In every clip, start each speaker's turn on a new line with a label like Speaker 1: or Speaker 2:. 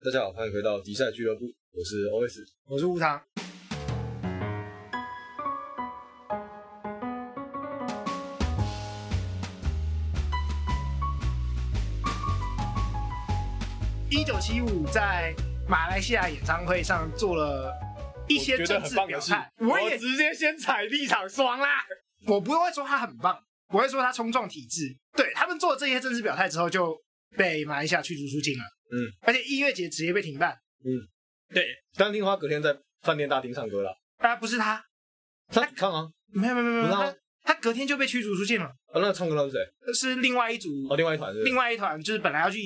Speaker 1: 大家好，欢迎回到迪赛俱乐部，我是 OS，
Speaker 2: 我是吴糖。一九七五在马来西亚演唱会上做了一些政治表态，
Speaker 1: 我也直接先踩立场爽啦。
Speaker 2: 我不会说他很棒，不会说他冲撞体制。对，他们做了这些政治表态之后，就被马来西亚驱逐出境了。
Speaker 1: 嗯，
Speaker 2: 而且音乐节直接被停办。
Speaker 1: 嗯，
Speaker 2: 对。
Speaker 1: 单听花隔天在饭店大厅唱歌了。
Speaker 2: 啊，不是他，
Speaker 1: 他唱啊？
Speaker 2: 没有没有没有没有，他他隔天就被驱逐出境了。
Speaker 1: 啊，那个唱歌的是谁？
Speaker 2: 是另外一组。
Speaker 1: 哦，另外一团是。
Speaker 2: 另外一团就是本来要去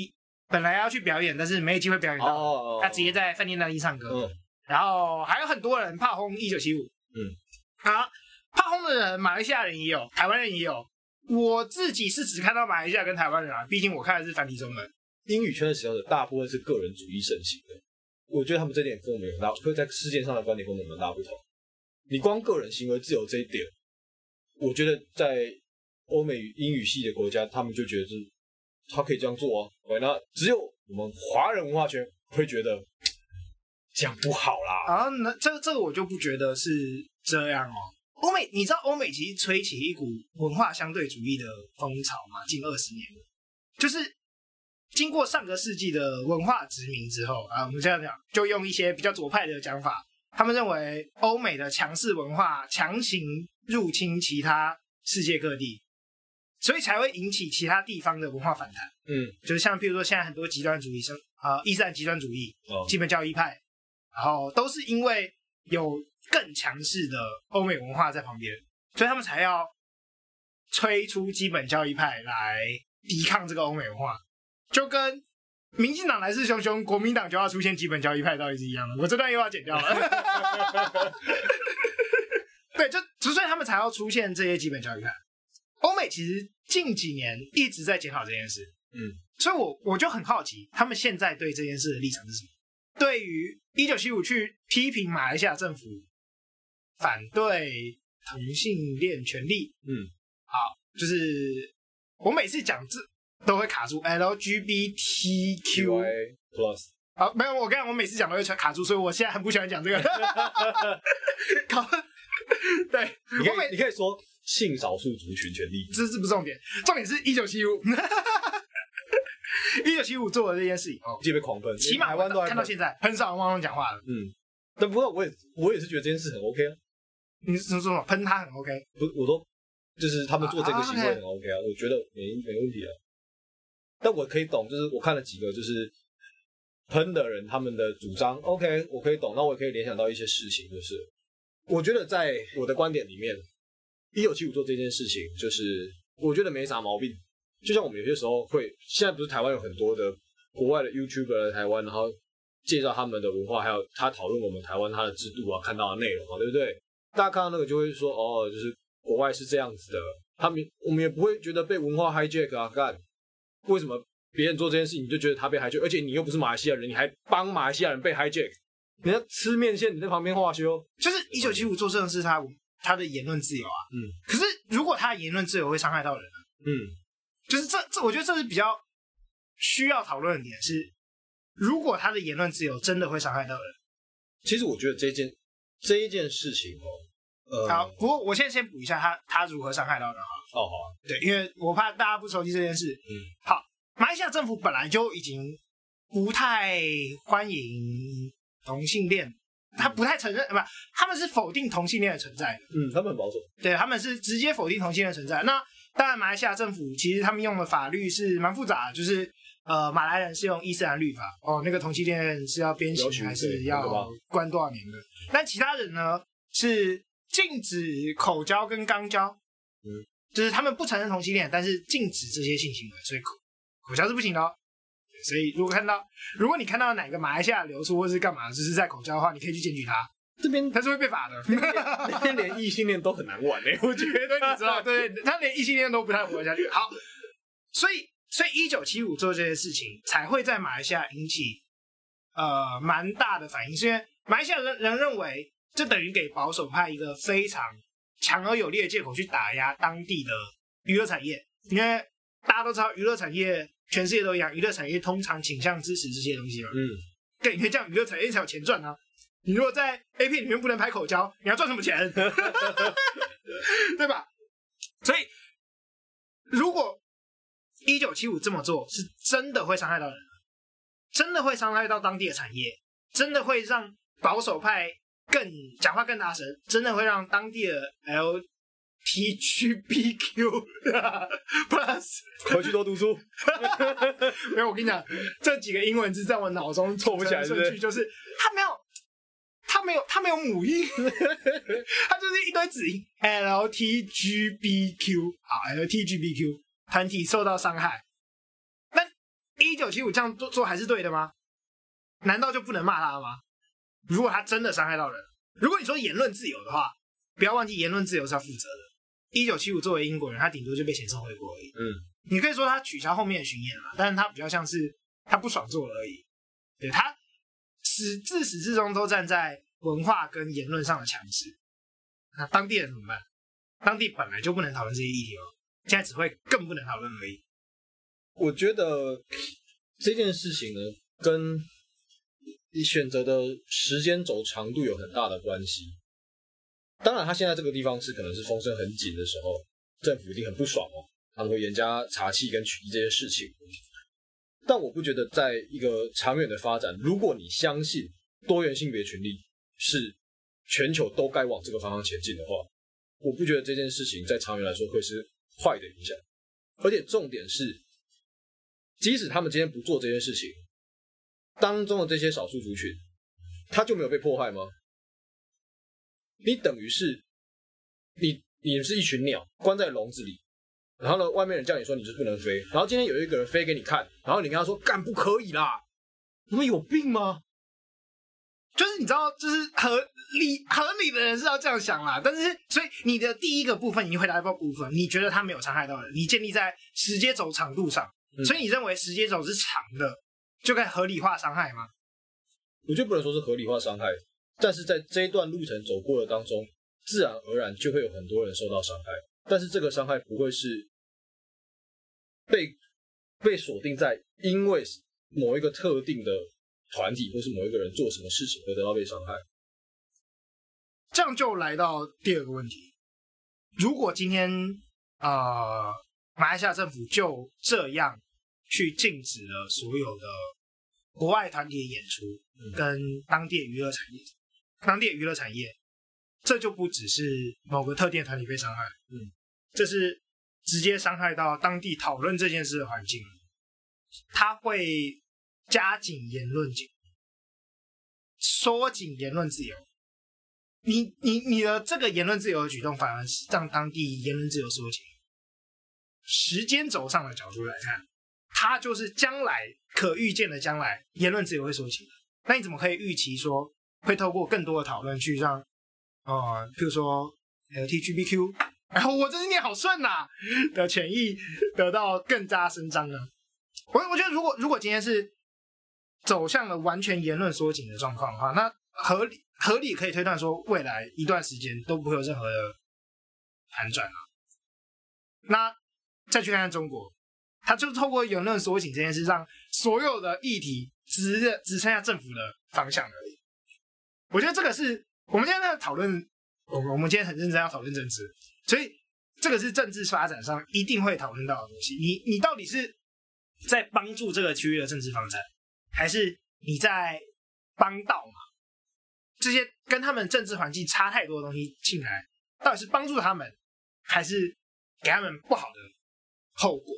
Speaker 2: 本来要去表演，但是没有机会表演到。哦哦哦。他直接在饭店大厅唱歌。嗯。然后还有很多人炮轰一九七五。
Speaker 1: 嗯。
Speaker 2: 好，炮轰的人，马来西亚人也有，台湾人也有。我自己是只看到马来西亚跟台湾人啊，毕竟我看的是繁体中文。
Speaker 1: 英语圈的使用者大部分是个人主义盛行的，我觉得他们这点跟我们有很大，会在世界上的观点跟我们有很大不同。你光个人行为自由这一点，我觉得在欧美英语系的国家，他们就觉得是他可以这样做啊。那只有我们华人文化圈会觉得这样不好啦。
Speaker 2: 啊，那这个这个我就不觉得是这样哦。欧美，你知道欧美其实吹起一股文化相对主义的风潮吗？近二十年，就是。经过上个世纪的文化殖民之后啊，我们这样讲，就用一些比较左派的讲法，他们认为欧美的强势文化强行入侵其他世界各地，所以才会引起其他地方的文化反弹。
Speaker 1: 嗯，
Speaker 2: 就是像譬如说现在很多极端主义生啊，伊斯兰极端主义、
Speaker 1: 哦、
Speaker 2: 基本教义派，然后都是因为有更强势的欧美文化在旁边，所以他们才要催出基本教义派来抵抗这个欧美文化。就跟民进党来势汹汹，国民党就要出现基本教义派，到底是一样的。我这段又要剪掉了。对，就所以他们才要出现这些基本教义派。欧美其实近几年一直在检讨这件事，
Speaker 1: 嗯，
Speaker 2: 所以我我就很好奇，他们现在对这件事的立场是什么？对于一九七五去批评马来西亚政府反对同性恋权利，
Speaker 1: 嗯，
Speaker 2: 好，就是我每次讲这。都会卡住 LGBTQ
Speaker 1: plus
Speaker 2: 好，没有，我跟你讲，我每次讲都会卡住，所以我现在很不喜欢讲这个。搞，对，
Speaker 1: 你可以你可以说性少数族群权利，
Speaker 2: 这是不重点，重点是一九七五，一九七五做的这件事以后，
Speaker 1: 就被狂喷，
Speaker 2: 起码台湾都看到现在很少人汪汪讲话了。
Speaker 1: 嗯，但不过我也我也是觉得这件事很 OK 啊。
Speaker 2: 你是说什么？喷他很 OK？
Speaker 1: 不，我说就是他们做这个行为很 OK 啊，我觉得没没问题啊。但我可以懂，就是我看了几个，就是喷的人他们的主张，OK，我可以懂。那我也可以联想到一些事情，就是我觉得在我的观点里面，一九七五做这件事情，就是我觉得没啥毛病。就像我们有些时候会，现在不是台湾有很多的国外的 YouTuber 来台湾，然后介绍他们的文化，还有他讨论我们台湾他的制度啊，看到的内容啊，对不对？大家看到那个就会说，哦，就是国外是这样子的，他们我们也不会觉得被文化 hijack 啊，干。为什么别人做这件事情你就觉得他被 hijack？而且你又不是马来西亚人，你还帮马来西亚人被 hijack？你要吃面线，你在旁边画休，
Speaker 2: 就是一九七五做这种事，他他的言论自由啊。
Speaker 1: 嗯。
Speaker 2: 可是如果他的言论自由会伤害到人，
Speaker 1: 嗯，
Speaker 2: 就是这这，我觉得这是比较需要讨论的点是，如果他的言论自由真的会伤害到人，
Speaker 1: 其实我觉得这件这一件事情哦，呃，
Speaker 2: 好，不过我现在先补一下他他如何伤害到人哈。
Speaker 1: 哦，好啊，
Speaker 2: 对，因为我怕大家不熟悉这件事。
Speaker 1: 嗯，
Speaker 2: 好，马来西亚政府本来就已经不太欢迎同性恋，他不太承认，不，他们是否定同性恋的存在的。
Speaker 1: 嗯，他们很保守。
Speaker 2: 对，他们是直接否定同性恋的存在。那当然，马来西亚政府其实他们用的法律是蛮复杂的，就是呃，马来人是用伊斯兰律法，哦，那个同性恋是要鞭刑还是要关多少年的？但其他人呢是禁止口交跟肛交。
Speaker 1: 嗯。
Speaker 2: 就是他们不承认同性恋，但是禁止这些性行为，所以口口交是不行的哦。所以如果看到，如果你看到哪个马来西亚流出或是干嘛，就是在口交的话，你可以去检举他。这边他是会被罚的。
Speaker 1: 那边连异性恋都很难玩嘞，我觉得你知道，
Speaker 2: 对，他连异性恋都不太活下去。好，所以所以一九七五做这些事情才会在马来西亚引起呃蛮大的反应，是因为马来西亚人人认为这等于给保守派一个非常。强而有力的借口去打压当地的娱乐产业，因为大家都知道娱乐产业全世界都一样，娱乐产业通常倾向支持这些东西嘛。
Speaker 1: 嗯，
Speaker 2: 对因为这样娱乐产业才有钱赚啊。你如果在 A 片里面不能拍口交，你要赚什么钱？对吧？所以，如果一九七五这么做，是真的会伤害到人，真的会伤害到当地的产业，真的会让保守派更讲话更大声，真的会让当地的 LGBTQ plus
Speaker 1: 回去多读书。
Speaker 2: 没有，我跟你讲，这几个英文字在我脑中
Speaker 1: 凑不起来，顺
Speaker 2: 序就是他没有。他没有，他没有母音，他就是一堆子音。L T G B Q，好，L T G B Q 团体受到伤害。那一九七五这样做做还是对的吗？难道就不能骂他了吗？如果他真的伤害到人，如果你说言论自由的话，不要忘记言论自由是要负责的。一九七五作为英国人，他顶多就被遣送回国而已。嗯，你可以说他取消后面的巡演了，但是他比较像是他不爽做了而已。对他。始自始至终都站在文化跟言论上的强势，那当地人怎么办？当地本来就不能讨论这些议题哦，现在只会更不能讨论而已。
Speaker 1: 我觉得这件事情呢，跟你选择的时间轴长度有很大的关系。当然，他现在这个地方是可能是风声很紧的时候，政府一定很不爽哦，他们会严加查缉跟取缔这些事情。但我不觉得，在一个长远的发展，如果你相信多元性别权利是全球都该往这个方向前进的话，我不觉得这件事情在长远来说会是坏的影响。而且重点是，即使他们今天不做这件事情，当中的这些少数族群，他就没有被迫害吗？你等于是你，你是一群鸟，关在笼子里。然后呢，外面人叫你说你是不能飞，然后今天有一个人飞给你看，然后你跟他说干不可以啦，你们有病吗？
Speaker 2: 就是你知道，就是合理合理的人是要这样想啦。但是所以你的第一个部分，你回答一个部分，你觉得他没有伤害到人，你建立在时间轴长度上，嗯、所以你认为时间轴是长的，就该合理化伤害吗？
Speaker 1: 我就不能说是合理化伤害，但是在这一段路程走过的当中，自然而然就会有很多人受到伤害，但是这个伤害不会是。被被锁定在因为某一个特定的团体或是某一个人做什么事情而得到被伤害，
Speaker 2: 这样就来到第二个问题：如果今天呃马来西亚政府就这样去禁止了所有的国外团体的演出，跟当地娱乐产业，当地娱乐产业，这就不只是某个特定团体被伤害，嗯，这是。直接伤害到当地讨论这件事的环境，他会加紧言论紧，缩紧言论自由。你你你的这个言论自由的举动，反而是让当地言论自由缩紧。时间轴上的角度来看，它就是将来可预见的将来言论自由会收紧。那你怎么可以预期说会透过更多的讨论去让，呃，譬如说 L T G B Q，。然后我这是念好顺呐的权益得到更加伸张呢。我我觉得如果如果今天是走向了完全言论缩紧的状况的话，那合理合理可以推断说，未来一段时间都不会有任何的反转啊。那再去看看中国，他就透过言论缩紧这件事，让所有的议题只只剩下政府的方向而已。我觉得这个是我们今天在讨论，我我们今天很认真要讨论政治。所以，这个是政治发展上一定会讨论到的东西。你你到底是在帮助这个区域的政治发展，还是你在帮倒嘛？这些跟他们政治环境差太多的东西进来，到底是帮助他们，还是给他们不好的后果？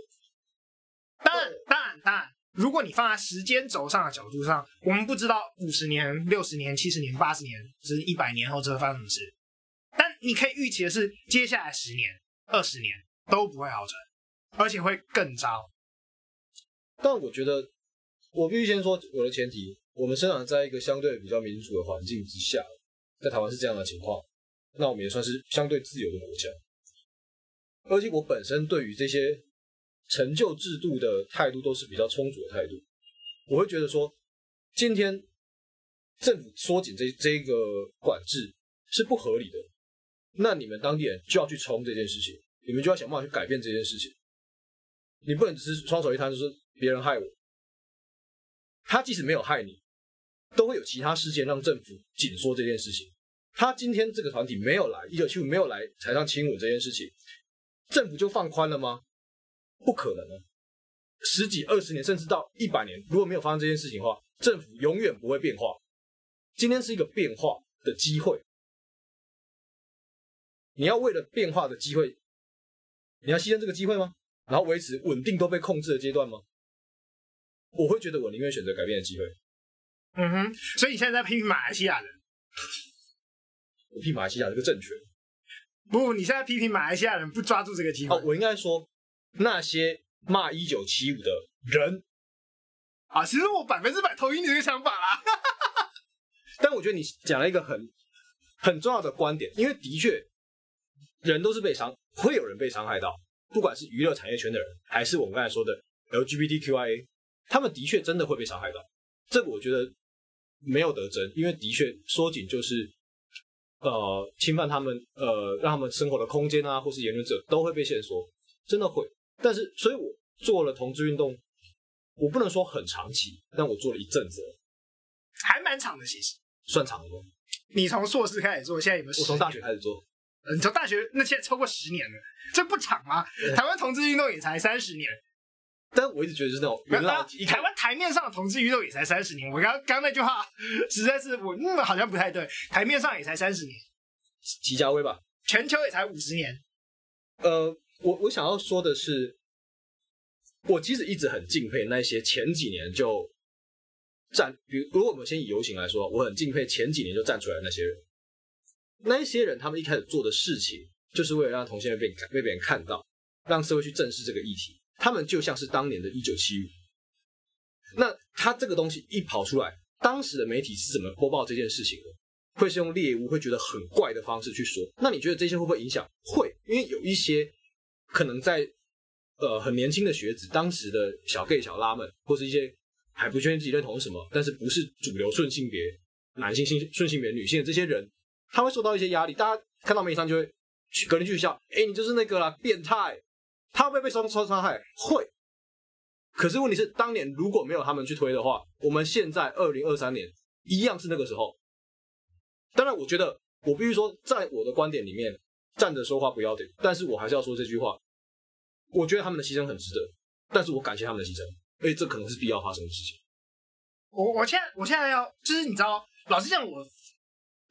Speaker 2: 当然，当然，当然，如果你放在时间轴上的角度上，我们不知道五十年、六十年、七十年、八十年，甚至一百年后这会发生什么事。但你可以预期的是，接下来十年、二十年都不会好转，而且会更糟。
Speaker 1: 但我觉得，我必须先说我的前提：我们生长在一个相对比较民主的环境之下，在台湾是这样的情况，那我们也算是相对自由的国家。而且我本身对于这些成就制度的态度都是比较充足的态度。我会觉得说，今天政府缩紧这这个管制是不合理的。那你们当地人就要去冲这件事情，你们就要想办法去改变这件事情。你不能只是双手一摊，就说别人害我。他即使没有害你，都会有其他事件让政府紧缩这件事情。他今天这个团体没有来，一九七五没有来台上亲吻这件事情，政府就放宽了吗？不可能啊！十几、二十年，甚至到一百年，如果没有发生这件事情的话，政府永远不会变化。今天是一个变化的机会，你要为了变化的机会，你要牺牲这个机会吗？然后维持稳定都被控制的阶段吗？我会觉得我宁愿选择改变的机会。
Speaker 2: 嗯哼，所以你现在在批评马来西亚人？
Speaker 1: 我批马来西亚这个政权？
Speaker 2: 不，你现在批评马来西亚人不抓住这个机会。
Speaker 1: 哦，我应该说那些骂一九七五的人
Speaker 2: 啊，其实我百分之百同意你这个想法啦。
Speaker 1: 但我觉得你讲了一个很很重要的观点，因为的确人都是被伤，会有人被伤害到。不管是娱乐产业圈的人，还是我们刚才说的 LGBTQIA，他们的确真的会被伤害到。这个我觉得没有得争，因为的确缩紧就是呃侵犯他们呃让他们生活的空间啊，或是言论者都会被限缩，真的会。但是，所以我做了同志运动，我不能说很长期，但我做了一阵子，
Speaker 2: 还蛮长的，其实
Speaker 1: 算长的。
Speaker 2: 你从硕士开始做，现在有没有？
Speaker 1: 我从大学开始做。
Speaker 2: 你从大学那现在超过十年了，这不长吗？台湾同志运动也才三十年，
Speaker 1: 但我一直觉得就是那种元老级。
Speaker 2: 台湾台面上的同志运动也才三十年，我刚刚那句话实在是我嗯好像不太对，台面上也才三十年。
Speaker 1: 齐家威吧，
Speaker 2: 全球也才五十年。
Speaker 1: 呃，我我想要说的是，我其实一直很敬佩那些前几年就站，比如如果我们先以游行来说，我很敬佩前几年就站出来的那些人。那一些人，他们一开始做的事情，就是为了让同性恋被被别人看到，让社会去正视这个议题。他们就像是当年的一九七五。那他这个东西一跑出来，当时的媒体是怎么播报这件事情的？会是用猎巫，会觉得很怪的方式去说。那你觉得这些会不会影响？会，因为有一些可能在呃很年轻的学子，当时的小 gay 小拉们，或是一些还不确定自己认同什么，但是不是主流顺性别男性性顺性别女性的这些人。他会受到一些压力，大家看到媒体上就会去隔天去笑，哎，你就是那个啦，变态。他会不会被双双伤害？会。可是问题是，当年如果没有他们去推的话，我们现在二零二三年一样是那个时候。当然，我觉得我必须说，在我的观点里面，站着说话不腰疼，但是我还是要说这句话。我觉得他们的牺牲很值得，但是我感谢他们的牺牲，而且这可能是必要发生的事情。
Speaker 2: 我我现在我现在要就是你知道，老实讲我。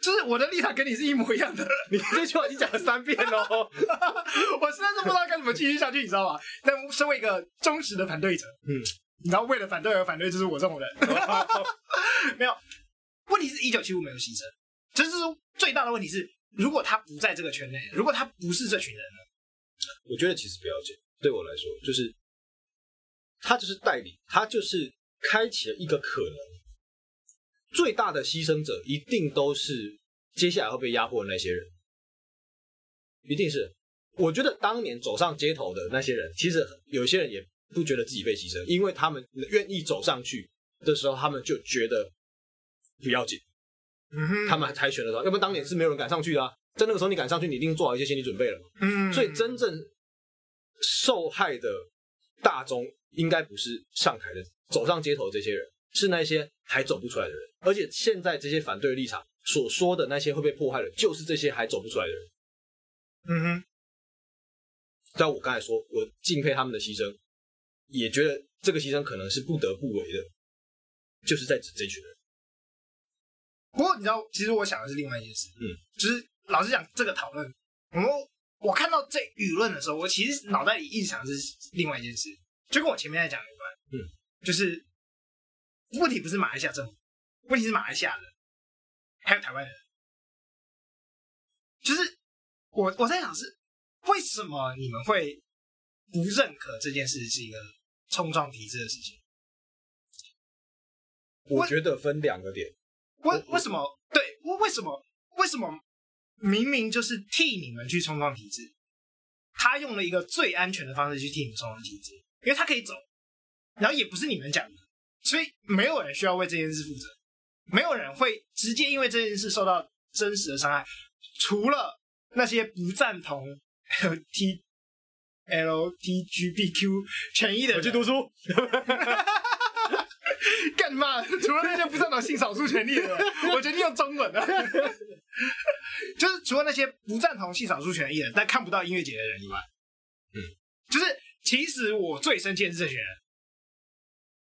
Speaker 2: 就是我的立场跟你是一模一样的，
Speaker 1: 你这句话已经讲了三遍了，
Speaker 2: 我实在是不知道该怎么继续下去，你知道吗？但身为一个忠实的反对者，嗯，你知道为了反对而反对，就是我这种人。没有，问题是一九七五没有牺牲，就是最大的问题是，如果他不在这个圈内，如果他不是这群人呢？
Speaker 1: 我觉得其实不要紧，对我来说，就是他就是代理，他就是开启了一个可能。最大的牺牲者一定都是接下来会被压迫的那些人，一定是。我觉得当年走上街头的那些人，其实有些人也不觉得自己被牺牲，因为他们愿意走上去的时候，他们就觉得不要紧。嗯，他们还猜拳的时候，要不然当年是没有人敢上去的啊。在那个时候，你敢上去，你一定做好一些心理准备了嘛。嗯，所以真正受害的大众，应该不是上台的、走上街头这些人。是那些还走不出来的人，而且现在这些反对立场所说的那些会被迫害的，就是这些还走不出来的人。嗯哼，在我刚才说，我敬佩他们的牺牲，也觉得这个牺牲可能是不得不为的，就是在指这群人。
Speaker 2: 不过你知道，其实我想的是另外一件事，嗯，就是老实讲，这个讨论，我我看到这舆论的时候，我其实脑袋里一直想的是另外一件事，就跟我前面在讲有关，嗯，就是。问题不是马来西亚政府，问题是马来西亚人，还有台湾人。就是我我在想是为什么你们会不认可这件事是一个冲撞体制的事情？
Speaker 1: 我觉得分两个点。
Speaker 2: 为为什么？对，为为什么？为什么明明就是替你们去冲撞体制，他用了一个最安全的方式去替你们冲撞体制，因为他可以走，然后也不是你们讲的。所以没有人需要为这件事负责，没有人会直接因为这件事受到真实的伤害，除了那些不赞同 L T L T G B Q 权益的人。去读书，干干嘛？除了那些不赞同性少数权利的人，我决定用中文了。就是除了那些不赞同性少数权益的人，但看不到音乐节的人以外，嗯，就是其实我最生气的是这些人，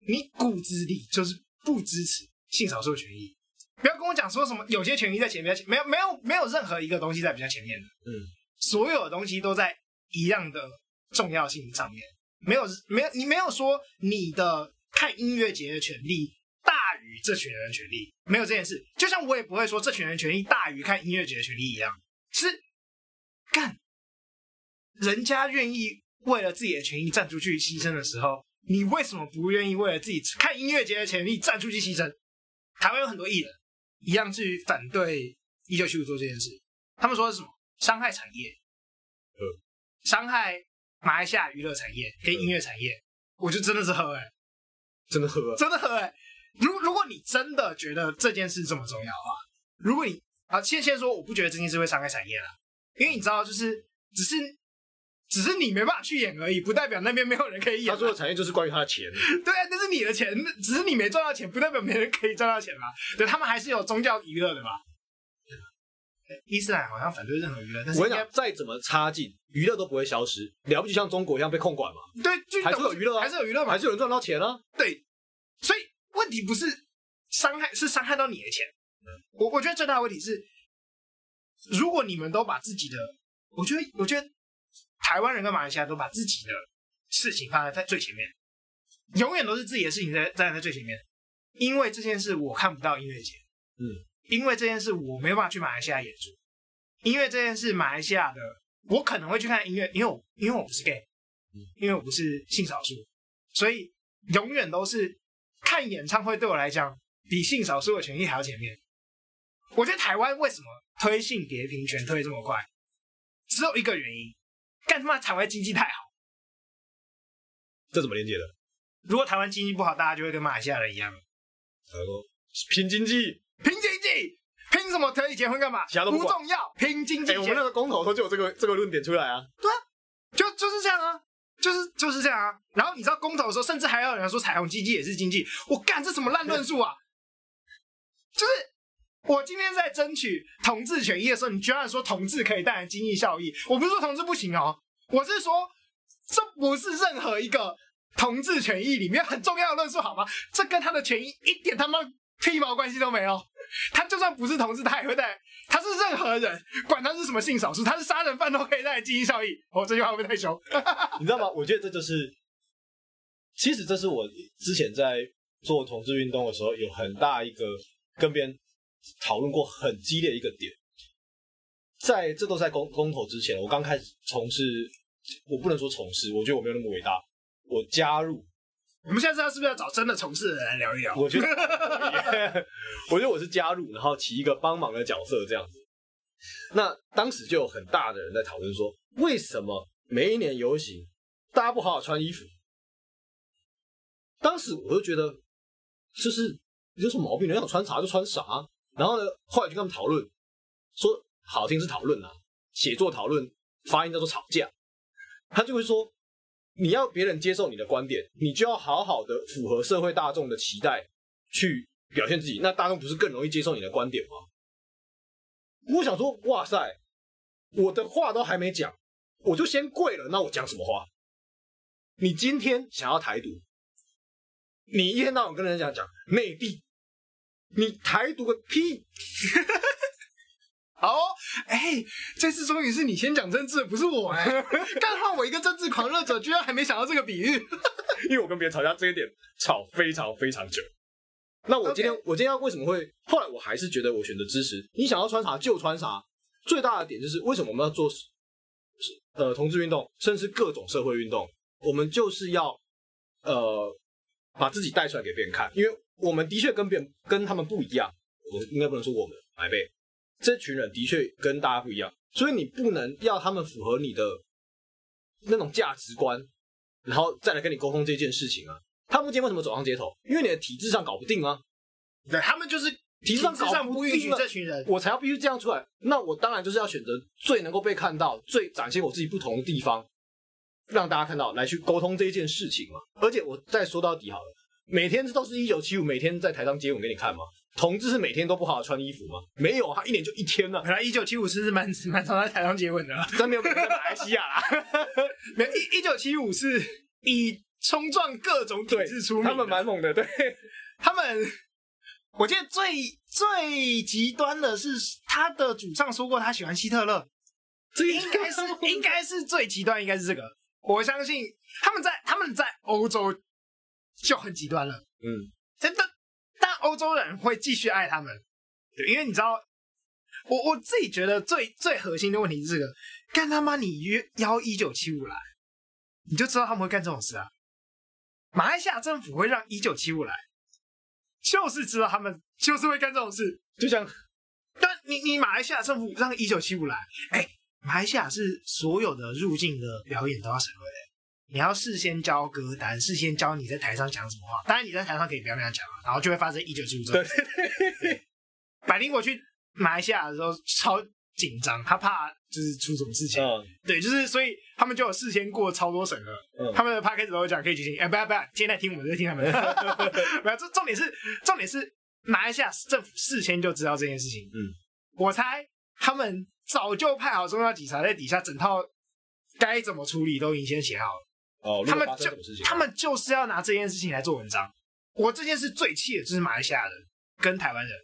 Speaker 2: 你骨子里就是不支持性少数权益。不要跟我讲说什么有些权益在前面，没有没有没有任何一个东西在比较前面的，嗯，所有的东西都在一样的重要性上面，没有没有你没有说你的看音乐节的权利大于这群人的权利，没有这件事，就像我也不会说这群人权利大于看音乐节的权利一样，是干，人家愿意为了自己的权益站出去牺牲的时候，你为什么不愿意为了自己看音乐节的权利站出去牺牲？台湾有很多艺人。一样去反对一九七五做这件事，他们说的是什么？伤害产业，呃，伤害马来西亚娱乐产业跟音乐产业，我就真的是喝哎、欸，
Speaker 1: 真的喝，
Speaker 2: 真的喝哎、欸。如如果你真的觉得这件事这么重要的话，如果你啊，先先说，我不觉得这件事会伤害产业了，因为你知道，就是只是。只是你没办法去演而已，不代表那边没有人可以演。
Speaker 1: 他说的产业就是关于他的钱。
Speaker 2: 对啊，那是你的钱，只是你没赚到钱，不代表没人可以赚到钱嘛。对，他们还是有宗教娱乐的吧？伊斯兰好像反对任何娱乐，但是
Speaker 1: 我跟你讲，再怎么差劲，娱乐都不会消失。了不起像中国一样被控管嘛？
Speaker 2: 对，
Speaker 1: 还是有娱乐啊，还是有娱乐嘛，还是有人赚到钱啊。
Speaker 2: 对，所以问题不是伤害，是伤害到你的钱。我我觉得最大的问题是，如果你们都把自己的，我觉得，我觉得。台湾人跟马来西亚都把自己的事情放在在最前面，永远都是自己的事情在站在最前面。因为这件事我看不到音乐节，嗯，因为这件事我没办法去马来西亚演出，因为这件事马来西亚的我可能会去看音乐，因为我因为我不是 gay，因为我不是性少数，所以永远都是看演唱会对我来讲比性少数的权益还要前面。我觉得台湾为什么推性别平权推这么快，只有一个原因。干他妈！台湾经济太好，
Speaker 1: 这怎么连接的？
Speaker 2: 如果台湾经济不好，大家就会跟马来西亚人一样，
Speaker 1: 拼经济，
Speaker 2: 拼经济，拼什么？可以结婚干嘛？
Speaker 1: 其他都不，
Speaker 2: 不重要，拼
Speaker 1: 经济。我们那个公投时候就有这个这个论点出来啊。
Speaker 2: 对啊，就就是这样啊，就是就是这样啊。然后你知道公投的时候，甚至还有人说彩虹经济也是经济。我干，这什么烂论述啊？就是。我今天在争取同志权益的时候，你居然说同志可以带来经济效益？我不是说同志不行哦，我是说这不是任何一个同志权益里面很重要的论述，好吗？这跟他的权益一点他妈屁毛关系都没有。他就算不是同志，他也会带。他是任何人，管他是什么性少数，他是杀人犯都可以带来经济效益。哦、这句话会不会太凶？
Speaker 1: 你知道吗？我觉得这就是，其实这是我之前在做同志运动的时候有很大一个跟别人。讨论过很激烈一个点，在这都在公公投之前，我刚开始从事，我不能说从事，我觉得我没有那么伟大。我加入，
Speaker 2: 我们现在是不是要找真的从事的人来聊一聊？
Speaker 1: 我觉得，我觉得我是加入，然后起一个帮忙的角色这样子。那当时就有很大的人在讨论说，为什么每一年游行大家不好好穿衣服？当时我就觉得，就是有什么毛病？你想穿啥就穿啥。然后呢，后来就跟他们讨论，说好听是讨论啊，写作讨论，发音叫做吵架。他就会说，你要别人接受你的观点，你就要好好的符合社会大众的期待去表现自己。那大众不是更容易接受你的观点吗？我想说，哇塞，我的话都还没讲，我就先跪了，那我讲什么话？你今天想要台独，你一天到晚跟人家讲内地。你台独个屁！
Speaker 2: 好，哎、欸，这次终于是你先讲政治，不是我哎、欸。刚好我一个政治狂热者，居然还没想到这个比喻。
Speaker 1: 因为我跟别人吵架，这一点吵非常非常久。那我今天.我今天要为什么会？后来我还是觉得我选择支持。你想要穿啥就穿啥。最大的点就是为什么我们要做呃同志运动，甚至各种社会运动，我们就是要呃把自己带出来给别人看，因为。我们的确跟别人跟他们不一样，我应该不能说我们来贝，这群人的确跟大家不一样，所以你不能要他们符合你的那种价值观，然后再来跟你沟通这件事情啊。他们今天为什么走上街头？因为你的体制上搞不定啊。
Speaker 2: 对，他们就是体制上搞不定这群人，
Speaker 1: 我才要必须这样出来。那我当然就是要选择最能够被看到、最展现我自己不同的地方，让大家看到，来去沟通这件事情嘛。而且我再说到底好了。每天这都是一九七五，每天在台上接吻给你看吗？同志是每天都不好好穿衣服吗？没有，他一年就一天呢、啊。
Speaker 2: 原来一九七五是蛮蛮常在台上接吻的，
Speaker 1: 但没有在马来西亚啦。
Speaker 2: 没有一一九七五是以冲撞各种体制出名，
Speaker 1: 他们蛮猛的。对，
Speaker 2: 他们，我记得最最极端的是他的主唱说过他喜欢希特勒，这应该是应该是最极端，应该是这个。我相信他们在他们在欧洲就很极端了。嗯，真的。但欧洲人会继续爱他们，对，因为你知道，我我自己觉得最最核心的问题是这个，干他妈你约邀一九七五来，你就知道他们会干这种事啊。马来西亚政府会让一九七五来，就是知道他们就是会干这种事，就像，但你你马来西亚政府让一九七五来，哎、欸，马来西亚是所有的入境的表演都要审核的。你要事先教歌单，事先教你在台上讲什么话。当然你在台上可以不要那样讲，然后就会发生一九七五这种事。对，百灵果去马来西亚的时候超紧张，他怕就是出什么事情。嗯，对，就是所以他们就有事先过超多审核。嗯，他们的 podcast 都会讲可以举行。哎，不要不要，现在听我们在听他们。没有，这重点是重点是马来西亚政府事先就知道这件事情。嗯，我猜他们早就派好重要警察在底下，整套该怎么处理都已经先写好了。
Speaker 1: 哦，
Speaker 2: 他们就他们就是要拿这件事情来做文章。我这件事最气的就是马来西亚人跟台湾人，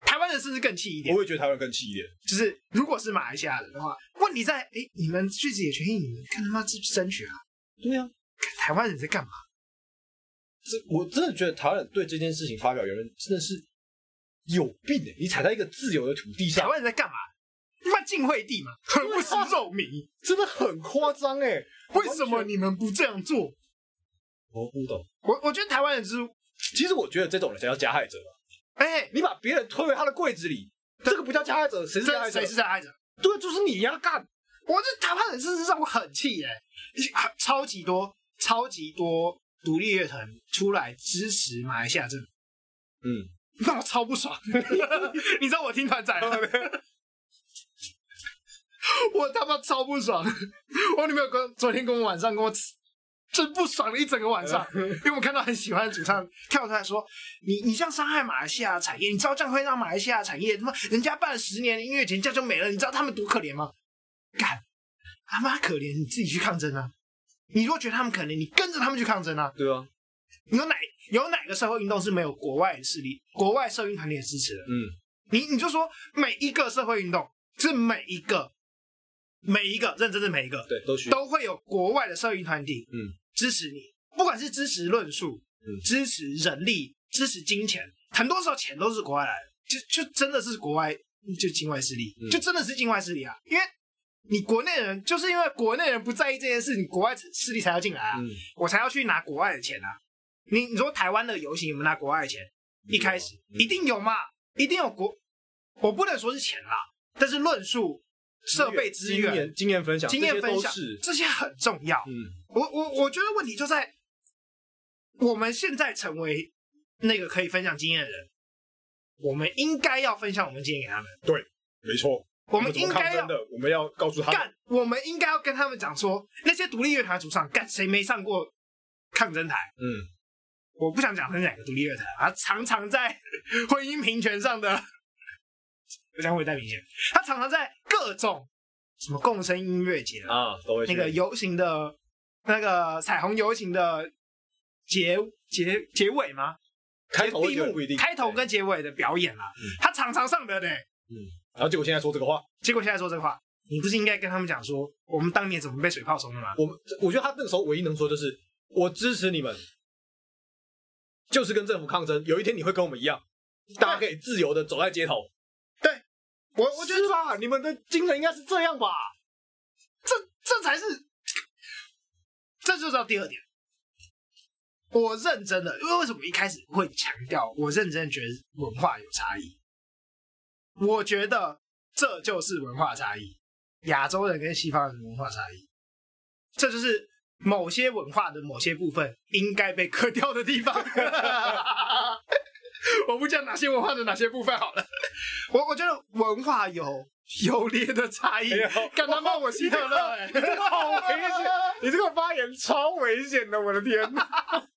Speaker 2: 台湾人是不是更气一点？
Speaker 1: 我会觉得台湾更气一点。
Speaker 2: 就是如果是马来西亚人的话，问题在哎，你们句子也权益，你们看他妈争争取啊？
Speaker 1: 对啊，
Speaker 2: 台湾人在干嘛？
Speaker 1: 这我真的觉得台湾人对这件事情发表言论真的是有病哎！你踩在一个自由的土地上，
Speaker 2: 台湾人在干嘛？他妈晋惠帝嘛，很不食肉糜，
Speaker 1: 真的很夸张哎！
Speaker 2: 为什么你们不这样做？
Speaker 1: 我不懂。
Speaker 2: 我我觉得台湾人是，
Speaker 1: 其实我觉得这种人才叫加害者。
Speaker 2: 哎、欸，
Speaker 1: 你把别人推回他的柜子里，这个不叫加害者，谁是加害者？
Speaker 2: 谁是加害者？
Speaker 1: 对，就是你要！干！
Speaker 2: 我这台湾人事实上我很气哎，超级多、超级多独立乐团出来支持马来西亚政府。嗯，那我超不爽。你知道我听团仔吗？我他妈超不爽！我女朋友跟昨天跟我晚上跟我真不爽了一整个晚上，因为我看到很喜欢的主唱跳出来说：“你你这样伤害马来西亚产业，你知道这样会让马来西亚产业他妈人家办了十年的音乐节这样就没了，你知道他们多可怜吗？干他妈可怜，你自己去抗争啊！你如果觉得他们可怜，你跟着他们去抗争啊！
Speaker 1: 对啊，
Speaker 2: 你有哪有哪个社会运动是没有国外的势力、国外社运团体的支持的？嗯，你你就说每一个社会运动是每一个。每一个认真的每一个，
Speaker 1: 对，都需
Speaker 2: 都会有国外的社运团体，嗯，支持你，不管是支持论述，嗯，支持人力，支持金钱，很多时候钱都是国外来的，就就真的是国外，就境外势力，嗯，就真的是境外势力啊，因为你国内人就是因为国内人不在意这件事，你国外势力才要进来啊，嗯，我才要去拿国外的钱啊，你你说台湾的游行有没有拿国外的钱？一开始，嗯，一定有嘛，一定有国，我不能说是钱啦，但是论述。设备资源、
Speaker 1: 经验分享、
Speaker 2: 经验分享，这些很重要。嗯，我我我觉得问题就在我们现在成为那个可以分享经验的人，我们应该要分享我们经验给他们。
Speaker 1: 对，没错。
Speaker 2: 我们应该要，
Speaker 1: 我们要告诉他们
Speaker 2: 干，我们应该要跟他们讲说，那些独立乐团主唱干，谁没上过抗争台？嗯，我不想讲是哪个独立乐团啊，常常在 婚姻平权上的。这样会太明显。他常常在各种什么共生音乐节啊，那个游行的，那个彩虹游行的结结结尾吗？
Speaker 1: 开头不一定，
Speaker 2: 开头跟结尾的表演啊，嗯、他常常上的呢。
Speaker 1: 嗯，然后结果现在说这个话，
Speaker 2: 结果现在说这个话，你不是应该跟他们讲说，我们当年怎么被水泡冲的吗？
Speaker 1: 我我觉得他那个时候唯一能说就是，我支持你们，就是跟政府抗争。有一天你会跟我们一样，大家可以自由的走在街头。
Speaker 2: 我我觉得
Speaker 1: 吧，你们的精神应该是这样吧？
Speaker 2: 这这才是，这就是到第二点。我认真的，因为为什么一开始会强调？我认真觉得文化有差异。我觉得这就是文化差异，亚洲人跟西方人的文化差异，这就是某些文化的某些部分应该被割掉的地方。我不讲哪些文化的哪些部分好了，我我觉得文化有有劣的差异。干他骂我希特勒，哎，你这个好危险，你这个发言超危险的，我的天哪！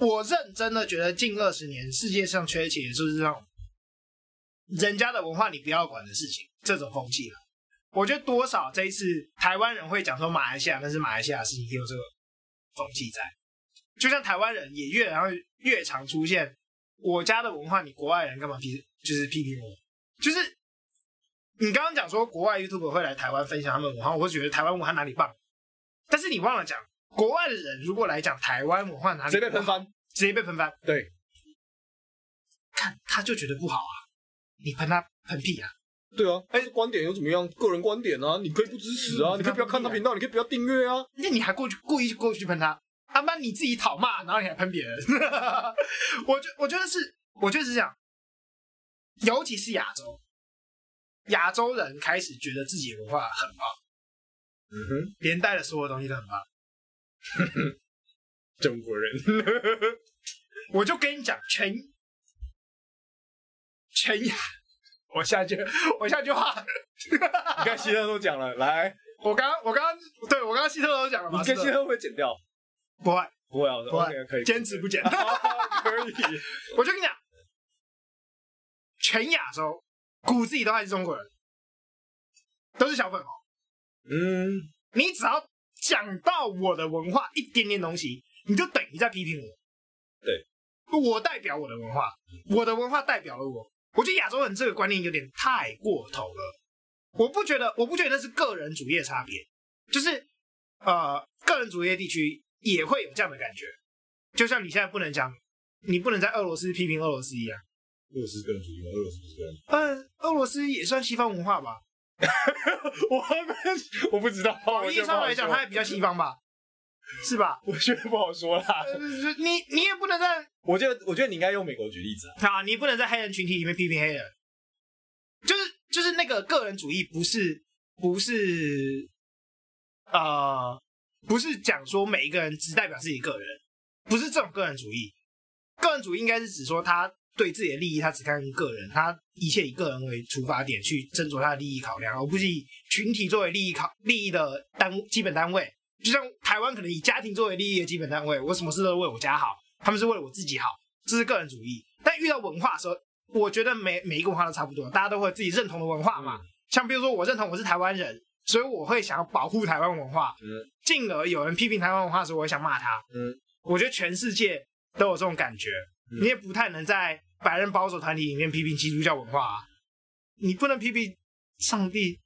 Speaker 2: 我认真的觉得近二十年世界上缺钱，就是这种人家的文化你不要管的事情，这种风气了。我觉得多少这一次台湾人会讲说马来西亚那是马来西亚的事情，也有这个风气在。就像台湾人也越来越越常出现我家的文化，你国外人干嘛批？就是批评我。就是你刚刚讲说国外 YouTuber 会来台湾分享他们文化，我会觉得台湾文化哪里棒。但是你忘了讲，国外的人如果来讲台湾文化哪里，
Speaker 1: 直接被喷翻，
Speaker 2: 直接被喷翻。
Speaker 1: 对，
Speaker 2: 看他就觉得不好啊，你喷他喷屁啊！
Speaker 1: 对啊，哎，观点又怎么样？个人观点啊，你可以不支持啊，你可以不要看他频道，你可以不要订阅啊。
Speaker 2: 那你还过去故意过去喷他，他妈你自己讨骂，然后你还喷别人。我觉我觉得是，我觉得是这样，尤其是亚洲，亚洲人开始觉得自己的文化很棒，
Speaker 1: 嗯哼，
Speaker 2: 连带的所有东西都很棒。
Speaker 1: 中国人，
Speaker 2: 我就跟你讲，全全亚。我下句，我下句话，
Speaker 1: 你看希特都讲了，来，
Speaker 2: 我刚我刚刚，对我刚刚希特都讲了嘛，
Speaker 1: 你跟希特会不会剪掉？
Speaker 2: 不会，
Speaker 1: 不会，
Speaker 2: 不会，
Speaker 1: 可以，
Speaker 2: 坚持不减，
Speaker 1: 可以。
Speaker 2: 我就跟你讲，全亚洲骨子里都还是中国人，都是小粉红。
Speaker 1: 嗯，
Speaker 2: 你只要讲到我的文化一点点东西，你就等于在批评我。
Speaker 1: 对，
Speaker 2: 我代表我的文化，我的文化代表了我。我觉得亚洲人这个观念有点太过头了，我不觉得，我不觉得那是个人主义的差别，就是呃，个人主义的地区也会有这样的感觉，就像你现在不能讲，你不能在俄罗斯批评俄罗斯一样。
Speaker 1: 俄罗斯个人主义吗？俄罗斯不是个人。
Speaker 2: 嗯，俄罗斯也算西方文化吧？
Speaker 1: 我 我不知道，
Speaker 2: 广义上来讲，它也比较西方吧？是吧？
Speaker 1: 我觉得不好说啦。
Speaker 2: 呃、你你也不能在，
Speaker 1: 我觉得我觉得你应该用美国举例子啊。
Speaker 2: 啊，你不能在黑人群体里面批评黑人，就是就是那个个人主义，不是不是，呃，不是讲说每一个人只代表自己个人，不是这种个人主义。个人主义应该是指说他对自己的利益，他只看个人，他一切以个人为出发点去斟酌他的利益考量，而不是以群体作为利益考利益的单基本单位。就像台湾可能以家庭作为利益的基本单位，我什么事都为我家好，他们是为了我自己好，这是个人主义。但遇到文化的时候，我觉得每每一个文化都差不多，大家都会有自己认同的文化嘛。像比如说，我认同我是台湾人，所以我会想要保护台湾文化。嗯，进而有人批评台湾文化的时候，我会想骂他。嗯，我觉得全世界都有这种感觉。你也不太能在白人保守团体里面批评基督教文化啊，你不能批评上帝，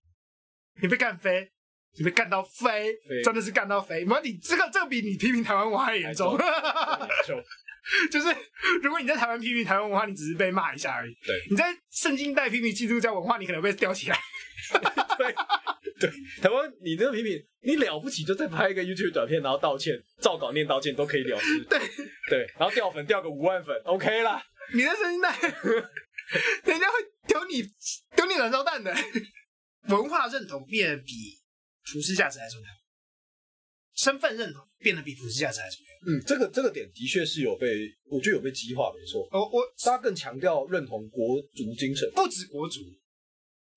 Speaker 2: 你被干飞。你被干到飞，真的是干到飞！妈，你这个这个比你批评台湾文化还 严重。就是如果你在台湾批评台湾文化，你只是被骂一下而已。
Speaker 1: 对，
Speaker 2: 你在圣经带批评基督教文化，你可能被吊起来。
Speaker 1: 对 对，台湾你这个批评，你了不起就再拍一个 YouTube 短片，然后道歉，照稿念道歉都可以了事。
Speaker 2: 对
Speaker 1: 对，然后掉粉掉个五万粉，OK 啦。
Speaker 2: 你在圣经带，人家会丢你丢你燃烧弹的。文化认同变得比。普世价值还重要，身份认同变得比普世价值还重要。
Speaker 1: 嗯，这个这个点的确是有被，我觉得有被激化，没错。
Speaker 2: 我我
Speaker 1: 大家更强调认同国族精神，
Speaker 2: 不止国族，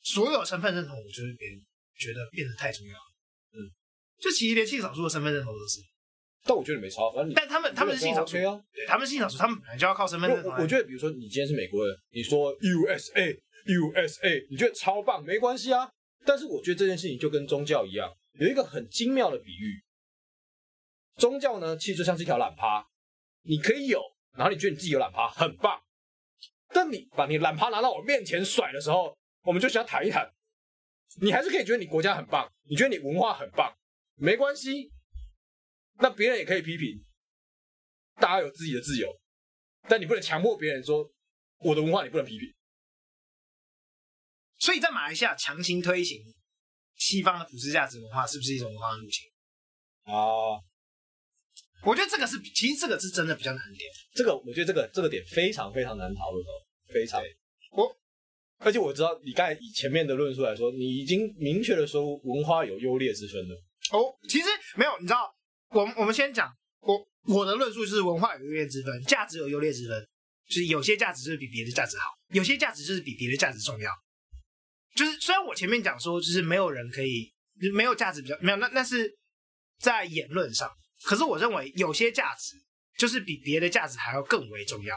Speaker 2: 所有身份认同，我觉得别人觉得变得太重要了。嗯，就其实连性少数的身份认同都是。
Speaker 1: 但我觉得没差，反正
Speaker 2: 但他们他们是性少数啊，对，他们是性少数，他们本来就要靠身份认同。
Speaker 1: 我觉得，比如说你今天是美国人，你说 USA USA，你觉得超棒，没关系啊。但是我觉得这件事情就跟宗教一样，有一个很精妙的比喻。宗教呢，其实就像是一条懒趴，你可以有，然后你觉得你自己有懒趴，很棒。但你把你懒趴拿到我面前甩的时候，我们就想谈一谈。你还是可以觉得你国家很棒，你觉得你文化很棒，没关系。那别人也可以批评，大家有自己的自由，但你不能强迫别人说我的文化你不能批评。
Speaker 2: 所以在马来西亚强行推行西方的普世价值文化，是不是一种文化入侵
Speaker 1: 啊？
Speaker 2: 我觉得这个是，其实这个是真的比较难点。
Speaker 1: 这个我觉得这个这个点非常非常难讨论哦，非常。
Speaker 2: 我
Speaker 1: 而且我知道你刚才以前面的论述来说，你已经明确的说文化有优劣之分了。
Speaker 2: 哦，其实没有，你知道，我我们先讲我我的论述是文化有优劣之分，价值有优劣之分，就是有些价值就是比别的价值好，有些价值就是比别的价值重要。就是虽然我前面讲说，就是没有人可以没有价值比较没有，那那是在言论上。可是我认为有些价值就是比别的价值还要更为重要。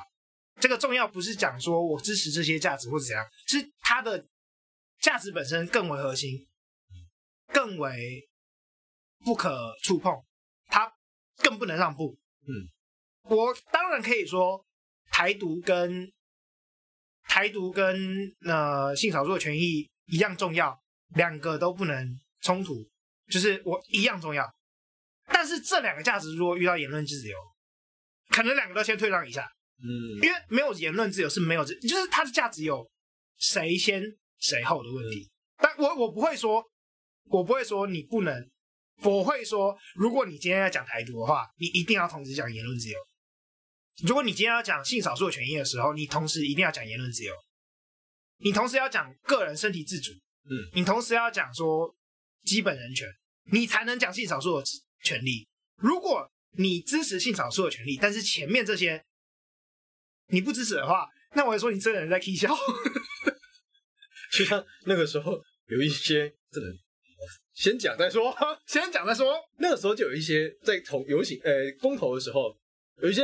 Speaker 2: 这个重要不是讲说我支持这些价值或者怎样，是它的价值本身更为核心，更为不可触碰，它更不能让步。
Speaker 1: 嗯，
Speaker 2: 我当然可以说台独跟台独跟呃性少数的权益一样重要，两个都不能冲突，就是我一样重要。但是这两个价值如果遇到言论自由，可能两个都先退让一下。
Speaker 1: 嗯，
Speaker 2: 因为没有言论自由是没有，就是它的价值有谁先谁后的问题。但我我不会说，我不会说你不能，我会说，如果你今天要讲台独的话，你一定要同时讲言论自由。如果你今天要讲性少数的权益的时候，你同时一定要讲言论自由。你同时要讲个人身体自主，
Speaker 1: 嗯，
Speaker 2: 你同时要讲说基本人权，你才能讲性少数的权利。如果你支持性少数的权利，但是前面这些。你不支持的话，那我会说你这个人在踢笑。
Speaker 1: 就像那个时候有一些，这人先讲再说，
Speaker 2: 先讲再说。
Speaker 1: 那个时候就有一些在投游行、呃公投的时候，有一些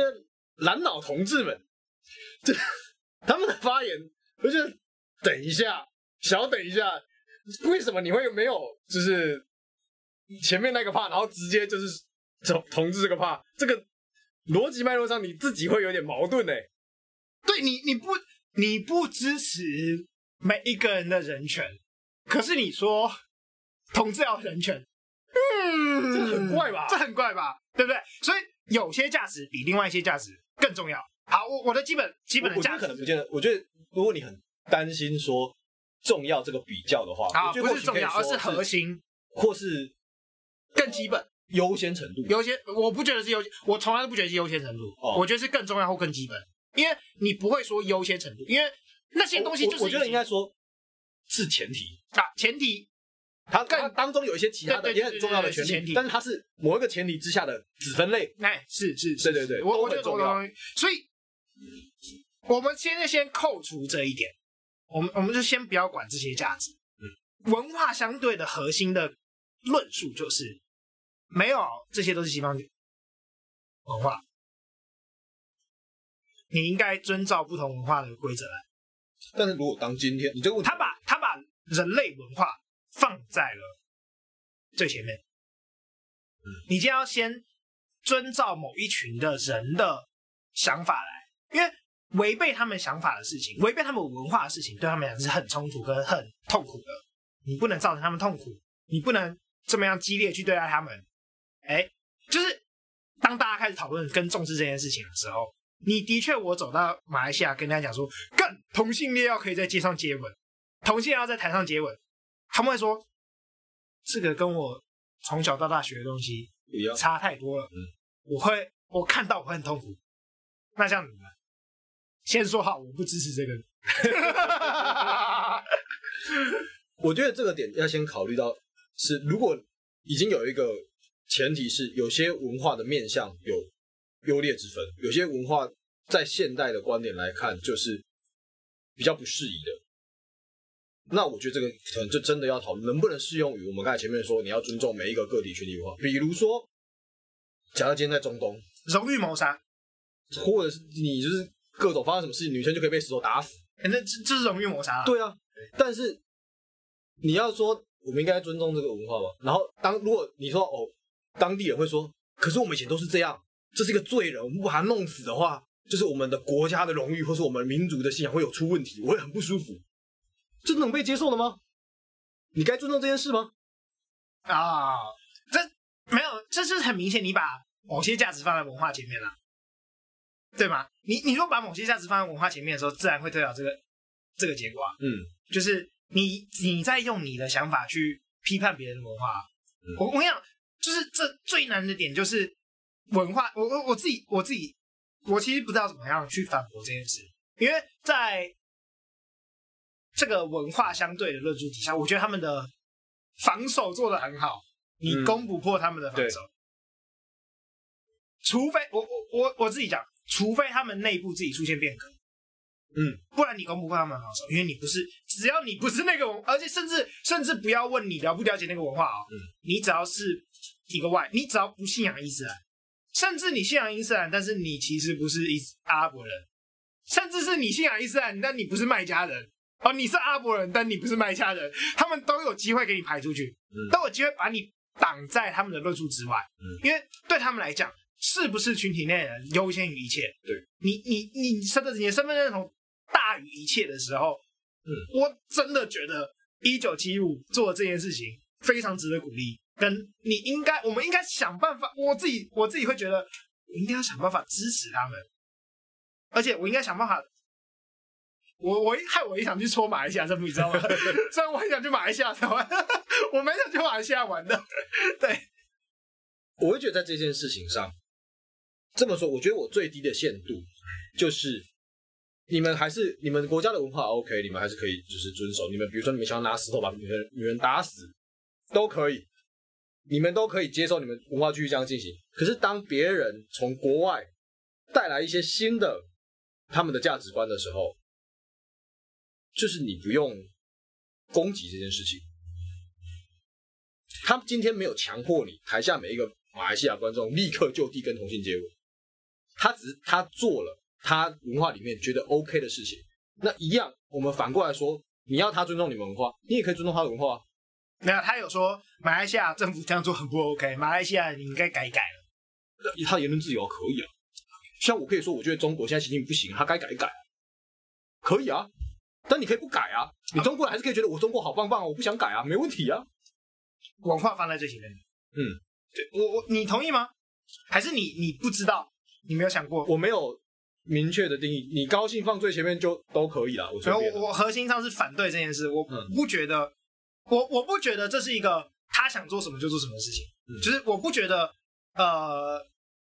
Speaker 1: 蓝脑同志们，这他们的发言，我就等一下，小等一下，为什么你会没有就是前面那个 part，然后直接就是同同志这个 part，这个逻辑脉络上你自己会有点矛盾哎、欸。
Speaker 2: 对你，你不，你不支持每一个人的人权，可是你说同志要人权，嗯，
Speaker 1: 这很怪吧？
Speaker 2: 这很怪吧？对不对？所以有些价值比另外一些价值更重要。好，我我的基本基本的价值
Speaker 1: 可能不见得。我觉得如果你很担心说重要这个比较的话，
Speaker 2: 啊，不是重要，而是核心，
Speaker 1: 或是
Speaker 2: 更基本
Speaker 1: 优先程度。
Speaker 2: 优先，我不觉得是优先，我从来都不觉得是优先程度。哦，我觉得是更重要或更基本。因为你不会说优先程度，因为那些东西就是
Speaker 1: 我，我，觉得应该说是前提
Speaker 2: 啊，前提
Speaker 1: 它更它当中有一些其他的也很重要的前提，但是它是某一个前提之下的子分类。
Speaker 2: 哎，是是，是，
Speaker 1: 对对对，
Speaker 2: 我我觉得
Speaker 1: 重要。
Speaker 2: 所以，我们现在先扣除这一点，我们我们就先不要管这些价值。嗯，文化相对的核心的论述就是，没有这些都是西方文化。你应该遵照不同文化的规则来。
Speaker 1: 但是如果当今天你这个问题，
Speaker 2: 他把他把人类文化放在了最前面，嗯，你就要先遵照某一群的人的想法来，因为违背他们想法的事情，违背他们文化的事情，对他们来讲是很冲突跟很痛苦的。你不能造成他们痛苦，你不能这么样激烈去对待他们。哎，就是当大家开始讨论跟重视这件事情的时候。你的确，我走到马来西亚跟大家讲说，干同性恋要可以在街上接吻，同性恋要在台上接吻，他们会说，这个跟我从小到大学的东西差太多了。嗯，我会我看到我会很痛苦。那这样子呢？先说好，我不支持这个。
Speaker 1: 我觉得这个点要先考虑到是，如果已经有一个前提是有些文化的面向有。优劣之分，有些文化在现代的观点来看，就是比较不适宜的。那我觉得这个可能就真的要讨论，能不能适用于我们刚才前面说，你要尊重每一个个体群体文化。比如说，假如今天在中东，
Speaker 2: 荣誉谋杀，
Speaker 1: 或者是你就是各种发生什么事情，女生就可以被石头打死，
Speaker 2: 欸、那这这是荣誉谋杀。
Speaker 1: 对啊，但是你要说我们应该尊重这个文化吧？然后当如果你说哦，当地人会说，可是我们以前都是这样。这是一个罪人，我们不把他弄死的话，就是我们的国家的荣誉，或是我们民族的信仰会有出问题，我会很不舒服。这能被接受的吗？你该尊重这件事吗？
Speaker 2: 啊，这没有，这是很明显，你把某些价值放在文化前面了，对吗？你你如果把某些价值放在文化前面的时候，自然会推导这个这个结果啊。
Speaker 1: 嗯，
Speaker 2: 就是你你在用你的想法去批判别人的文化。嗯、我我跟你讲，就是这最难的点就是。文化，我我我自己我自己，我其实不知道怎么样去反驳这件事，因为在这个文化相对的论述底下，我觉得他们的防守做得很好，你攻不破他们的防守，嗯、除非我我我我自己讲，除非他们内部自己出现变革，
Speaker 1: 嗯，
Speaker 2: 不然你攻不破他们的防守，因为你不是，只要你不是那个文，而且甚至甚至不要问你了不了解那个文化啊、哦，嗯，你只要是一个外，你只要不信仰伊斯兰。甚至你信仰伊斯兰，但是你其实不是伊斯阿拉伯人，甚至是你信仰伊斯兰，但你不是麦加人哦，你是阿拉伯人，但你不是麦加人，他们都有机会给你排出去，
Speaker 1: 嗯、
Speaker 2: 都有机会把你挡在他们的论述之外。
Speaker 1: 嗯，
Speaker 2: 因为对他们来讲，是不是群体内人优先于一切？
Speaker 1: 对，
Speaker 2: 你你你身份你的身份认同大于一切的时候，
Speaker 1: 嗯，
Speaker 2: 我真的觉得一九七五做这件事情非常值得鼓励。跟你应该，我们应该想办法。我自己，我自己会觉得，我应该要想办法支持他们，而且我应该想办法。我我害我也想去搓马来西亚政府，你知道吗？虽然我很想去马来西亚玩，我没想去马来西亚玩的。对，
Speaker 1: 我会觉得在这件事情上，这么说，我觉得我最低的限度就是，你们还是你们国家的文化 OK，你们还是可以就是遵守。你们比如说，你们想要拿石头把女人女人打死，都可以。你们都可以接受你们文化继续这样进行，可是当别人从国外带来一些新的他们的价值观的时候，就是你不用攻击这件事情。他们今天没有强迫你台下每一个马来西亚观众立刻就地跟同性接吻，他只是他做了他文化里面觉得 OK 的事情。那一样，我们反过来说，你要他尊重你们文化，你也可以尊重他的文化。
Speaker 2: 没有，他有说马来西亚政府这样做很不 OK，马来西亚你应该改一改了。
Speaker 1: 他言论自由可以啊，像我可以说，我觉得中国现在习近平不行，他该改一改，可以啊。但你可以不改啊，你中国人还是可以觉得我中国好棒棒，我不想改啊，没问题啊。
Speaker 2: 文化放在最前面。
Speaker 1: 嗯，
Speaker 2: 对，我我你同意吗？还是你你不知道？你没有想过？
Speaker 1: 我没有明确的定义，你高兴放最前面就都可以啦。我觉得
Speaker 2: 我我核心上是反对这件事，我不觉得。嗯我我不觉得这是一个他想做什么就做什么的事情，嗯、就是我不觉得，呃，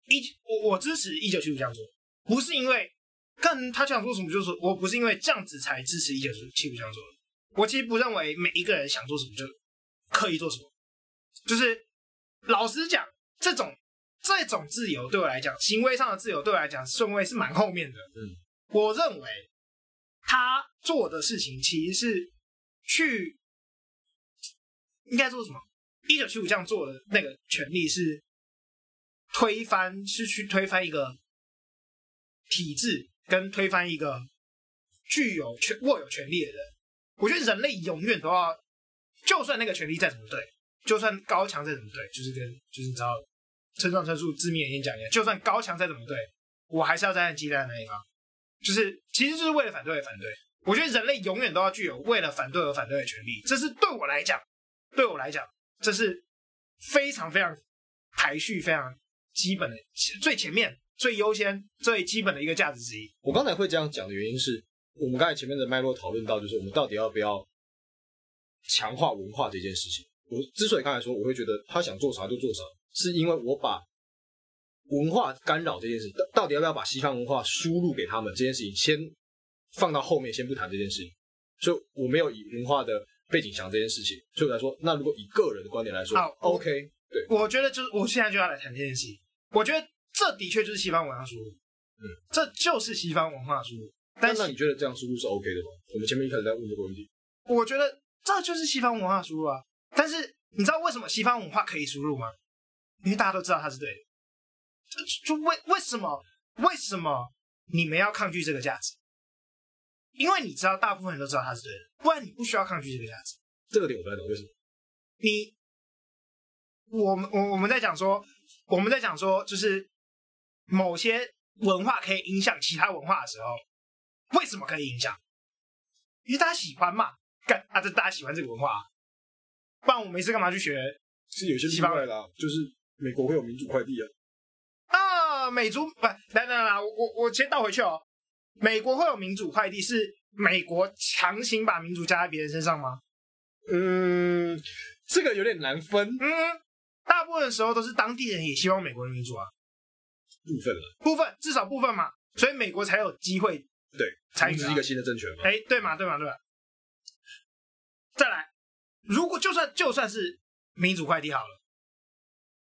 Speaker 2: 一我我支持一九七五这样做，不是因为看他想做什么就做，我不是因为这样子才支持一九七五这样做的。我其实不认为每一个人想做什么就刻意做什么，就是老实讲，这种这种自由对我来讲，行为上的自由对我来讲顺位是蛮后面的。
Speaker 1: 嗯，
Speaker 2: 我认为他做的事情其实是去。应该做什么？一九七五这样做的那个权利是推翻，是去推翻一个体制，跟推翻一个具有权握有权力的人。我觉得人类永远都要，就算那个权力再怎么对，就算高墙再怎么对，就是跟就是你知道，村上春树字面演讲一样，就算高墙再怎么对，我还是要站在鸡蛋那一方。就是其实就是为了反对而反对。我觉得人类永远都要具有为了反对而反对的权利，这是对我来讲。对我来讲，这是非常非常排序、非常基本的、最前面、最优先、最基本的一个价值之一。
Speaker 1: 我刚才会这样讲的原因是，我们刚才前面的脉络讨论到，就是我们到底要不要强化文化这件事情。我之所以刚才说我会觉得他想做啥就做啥，是因为我把文化干扰这件事，到底要不要把西方文化输入给他们这件事情，先放到后面，先不谈这件事情。所以我没有以文化的。背景墙这件事情，所以我来说，那如果以个人的观点来说，好，OK，对，
Speaker 2: 我觉得就是我现在就要来谈这件事情。我觉得这的确就是西方文化输入，
Speaker 1: 嗯，
Speaker 2: 这就是西方文化输入。但
Speaker 1: 那你觉得这样输入是 OK 的吗？我们前面一开始在问这个问题，
Speaker 2: 我觉得这就是西方文化输入啊。但是你知道为什么西方文化可以输入吗？因为大家都知道它是对的。就为为什么为什么你们要抗拒这个价值？因为你知道，大部分人都知道他是对的，不然你不需要抗拒这个价值。
Speaker 1: 这个点我不太懂，为什么？
Speaker 2: 你，我们我我们在讲说，我们在讲说，就是某些文化可以影响其他文化的时候，为什么可以影响？因为大家喜欢嘛，干啊，这大家喜欢这个文化，不然我没事干嘛去学？
Speaker 1: 是有些例外啦，就是美国会有民主快递啊。
Speaker 2: 啊，美族不，来来来，我我我先倒回去哦。美国会有民主快递，是美国强行把民主加在别人身上吗？
Speaker 1: 嗯，这个有点难分。
Speaker 2: 嗯，大部分的时候都是当地人也希望美国人民主啊。
Speaker 1: 部分了，
Speaker 2: 部分至少部分嘛，所以美国才有机会
Speaker 1: 对，才是一个新的政权嘛。
Speaker 2: 哎，对嘛，对嘛，对嘛。再来，如果就算就算是民主快递好了，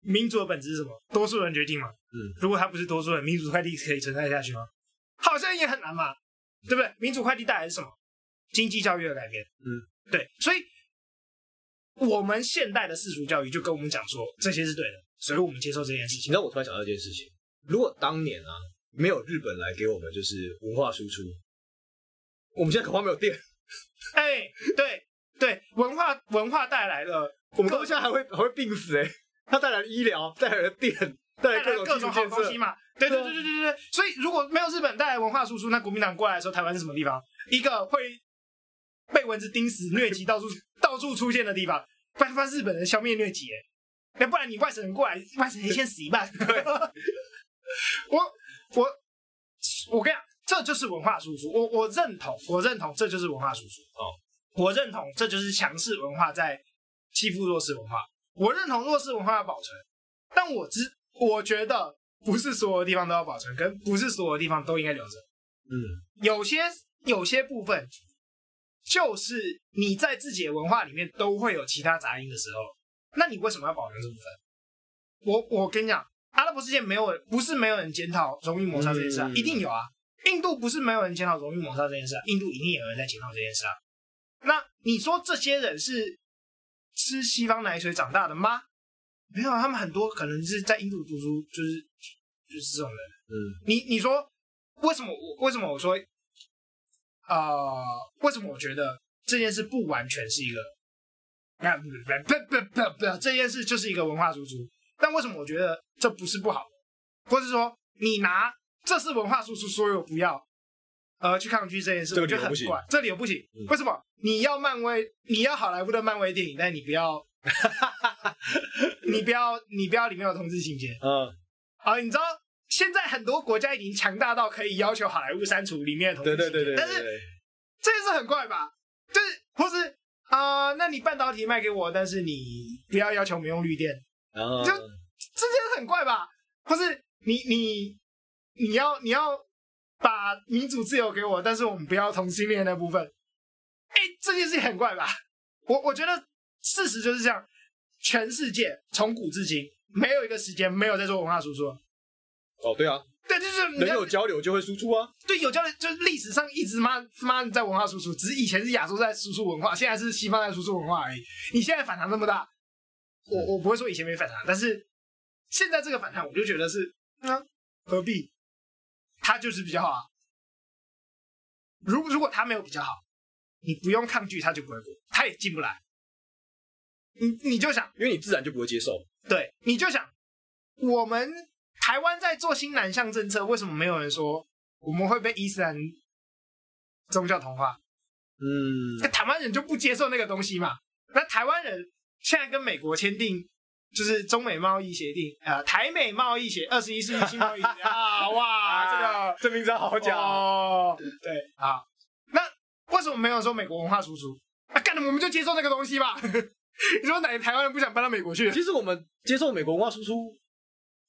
Speaker 2: 民主的本质是什么？多数人决定嘛。
Speaker 1: 嗯，
Speaker 2: 如果他不是多数人，民主快递可以存在下去吗？好像也很难嘛，对不对？民主快递带来是什么？经济教育的改变。
Speaker 1: 嗯，
Speaker 2: 对。所以，我们现代的世俗教育就跟我们讲说，这些是对的。所以我们接受这件事情。
Speaker 1: 你知道我突然想到一件事情，如果当年啊没有日本来给我们就是文化输出，我们现在恐怕没有电。
Speaker 2: 哎、欸，对对，文化文化带来了，
Speaker 1: 我们到现在还会还会病死哎、欸，它带来了医疗，带来了电，带来各
Speaker 2: 种好东西嘛。对对对对对对，所以如果没有日本带来文化输出，那国民党过来的时候，台湾是什么地方？一个会被蚊子叮死、疟疾到处到处出现的地方。不然，不然日本人消灭疟疾，那不然你外省人过来，外省人先死一半。我我我跟你讲，这就是文化输出。我我认同，我认同，这就是文化输出。哦，我认同，这就是强势文化在欺负弱势文化。我认同弱势文化的保存，但我只我觉得。不是所有的地方都要保存，跟不是所有的地方都应该留着。
Speaker 1: 嗯，
Speaker 2: 有些有些部分，就是你在自己的文化里面都会有其他杂音的时候，那你为什么要保留这部分？我我跟你讲，阿拉伯世界没有，不是没有人检讨荣誉抹杀这件事啊，嗯，一定有啊。印度不是没有人检讨荣誉抹杀这件事啊，印度一定有人在检讨这件事啊。那你说这些人是吃西方奶水长大的吗？没有，他们很多可能是在印度读书，就是就是这种人。
Speaker 1: 嗯，
Speaker 2: 你你说为什么我为什么我说啊、呃？为什么我觉得这件事不完全是一个啊不不不不不，这件事就是一个文化输出。但为什么我觉得这不是不好的？或是说你拿这是文化输出，所以我不要呃去抗拒这件事，我觉得很怪。这理由不行，
Speaker 1: 嗯、
Speaker 2: 为什么？你要漫威，你要好莱坞的漫威电影，但你不要。你不要，你不要里面有同志情节。
Speaker 1: 嗯，
Speaker 2: 好，你知道现在很多国家已经强大到可以要求好莱坞删除里面的同志情节。
Speaker 1: 对对对对。
Speaker 2: 但是这件事很怪吧？就是，或是啊、呃，那你半导体卖给我，但是你不要要求我们用绿电。
Speaker 1: 嗯。
Speaker 2: 就这件事很怪吧？或是你你你要你要把民主自由给我，但是我们不要同性恋那部分。哎，这件事很怪吧？我我觉得。事实就是这样，全世界从古至今没有一个时间没有在做文化输出。
Speaker 1: 哦，对啊，
Speaker 2: 对，就是
Speaker 1: 人有交流就会输出啊。
Speaker 2: 对，有交流就是历史上一直妈妈在文化输出，只是以前是亚洲在输出文化，现在是西方在输出文化而已。你现在反弹那么大，我我不会说以前没反弹，但是现在这个反弹，我就觉得是啊，何必？他就是比较好啊。如如果他没有比较好，你不用抗拒他就不会过，他也进不来。你你就想，
Speaker 1: 因为你自然就不会接受。
Speaker 2: 对，你就想，我们台湾在做新南向政策，为什么没有人说我们会被伊斯兰宗教同化？
Speaker 1: 嗯，
Speaker 2: 台湾人就不接受那个东西嘛。那台湾人现在跟美国签订就是中美贸易协定，呃，台美贸易协二十一世纪新贸易 啊，哇，这个
Speaker 1: 这名字好讲
Speaker 2: 哦。对啊，那为什么没有说美国文化输出？啊，干了我们就接受那个东西吧。你说哪个台湾人不想搬到美国去？
Speaker 1: 其实我们接受美国文化输出，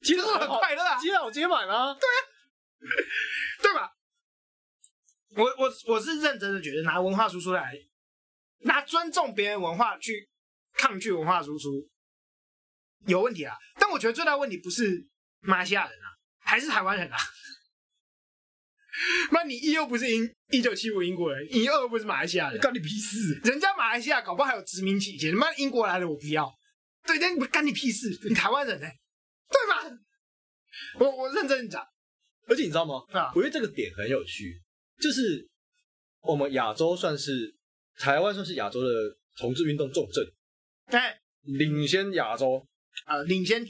Speaker 1: 其实很快乐啊，接好接满啊，
Speaker 2: 对啊，对吧？我我我是认真的觉得拿文化输出来，拿尊重别人文化去抗拒文化输出有问题啊。但我觉得最大问题不是马来西亚人啊，还是台湾人啊。那你一又不是英一九七五英国人，你二又不是马来西亚人，
Speaker 1: 干你屁事！
Speaker 2: 人家马来西亚搞不好还有殖民期间，妈英国来了我不要，对，那你干你屁事？你台湾人呢、欸？对吧？我我认真讲，
Speaker 1: 而且你知道吗？
Speaker 2: 啊，
Speaker 1: 我觉得这个点很有趣，就是我们亚洲算是台湾算是亚洲的同志运动重镇，
Speaker 2: 对，
Speaker 1: 领先亚洲，
Speaker 2: 呃，领先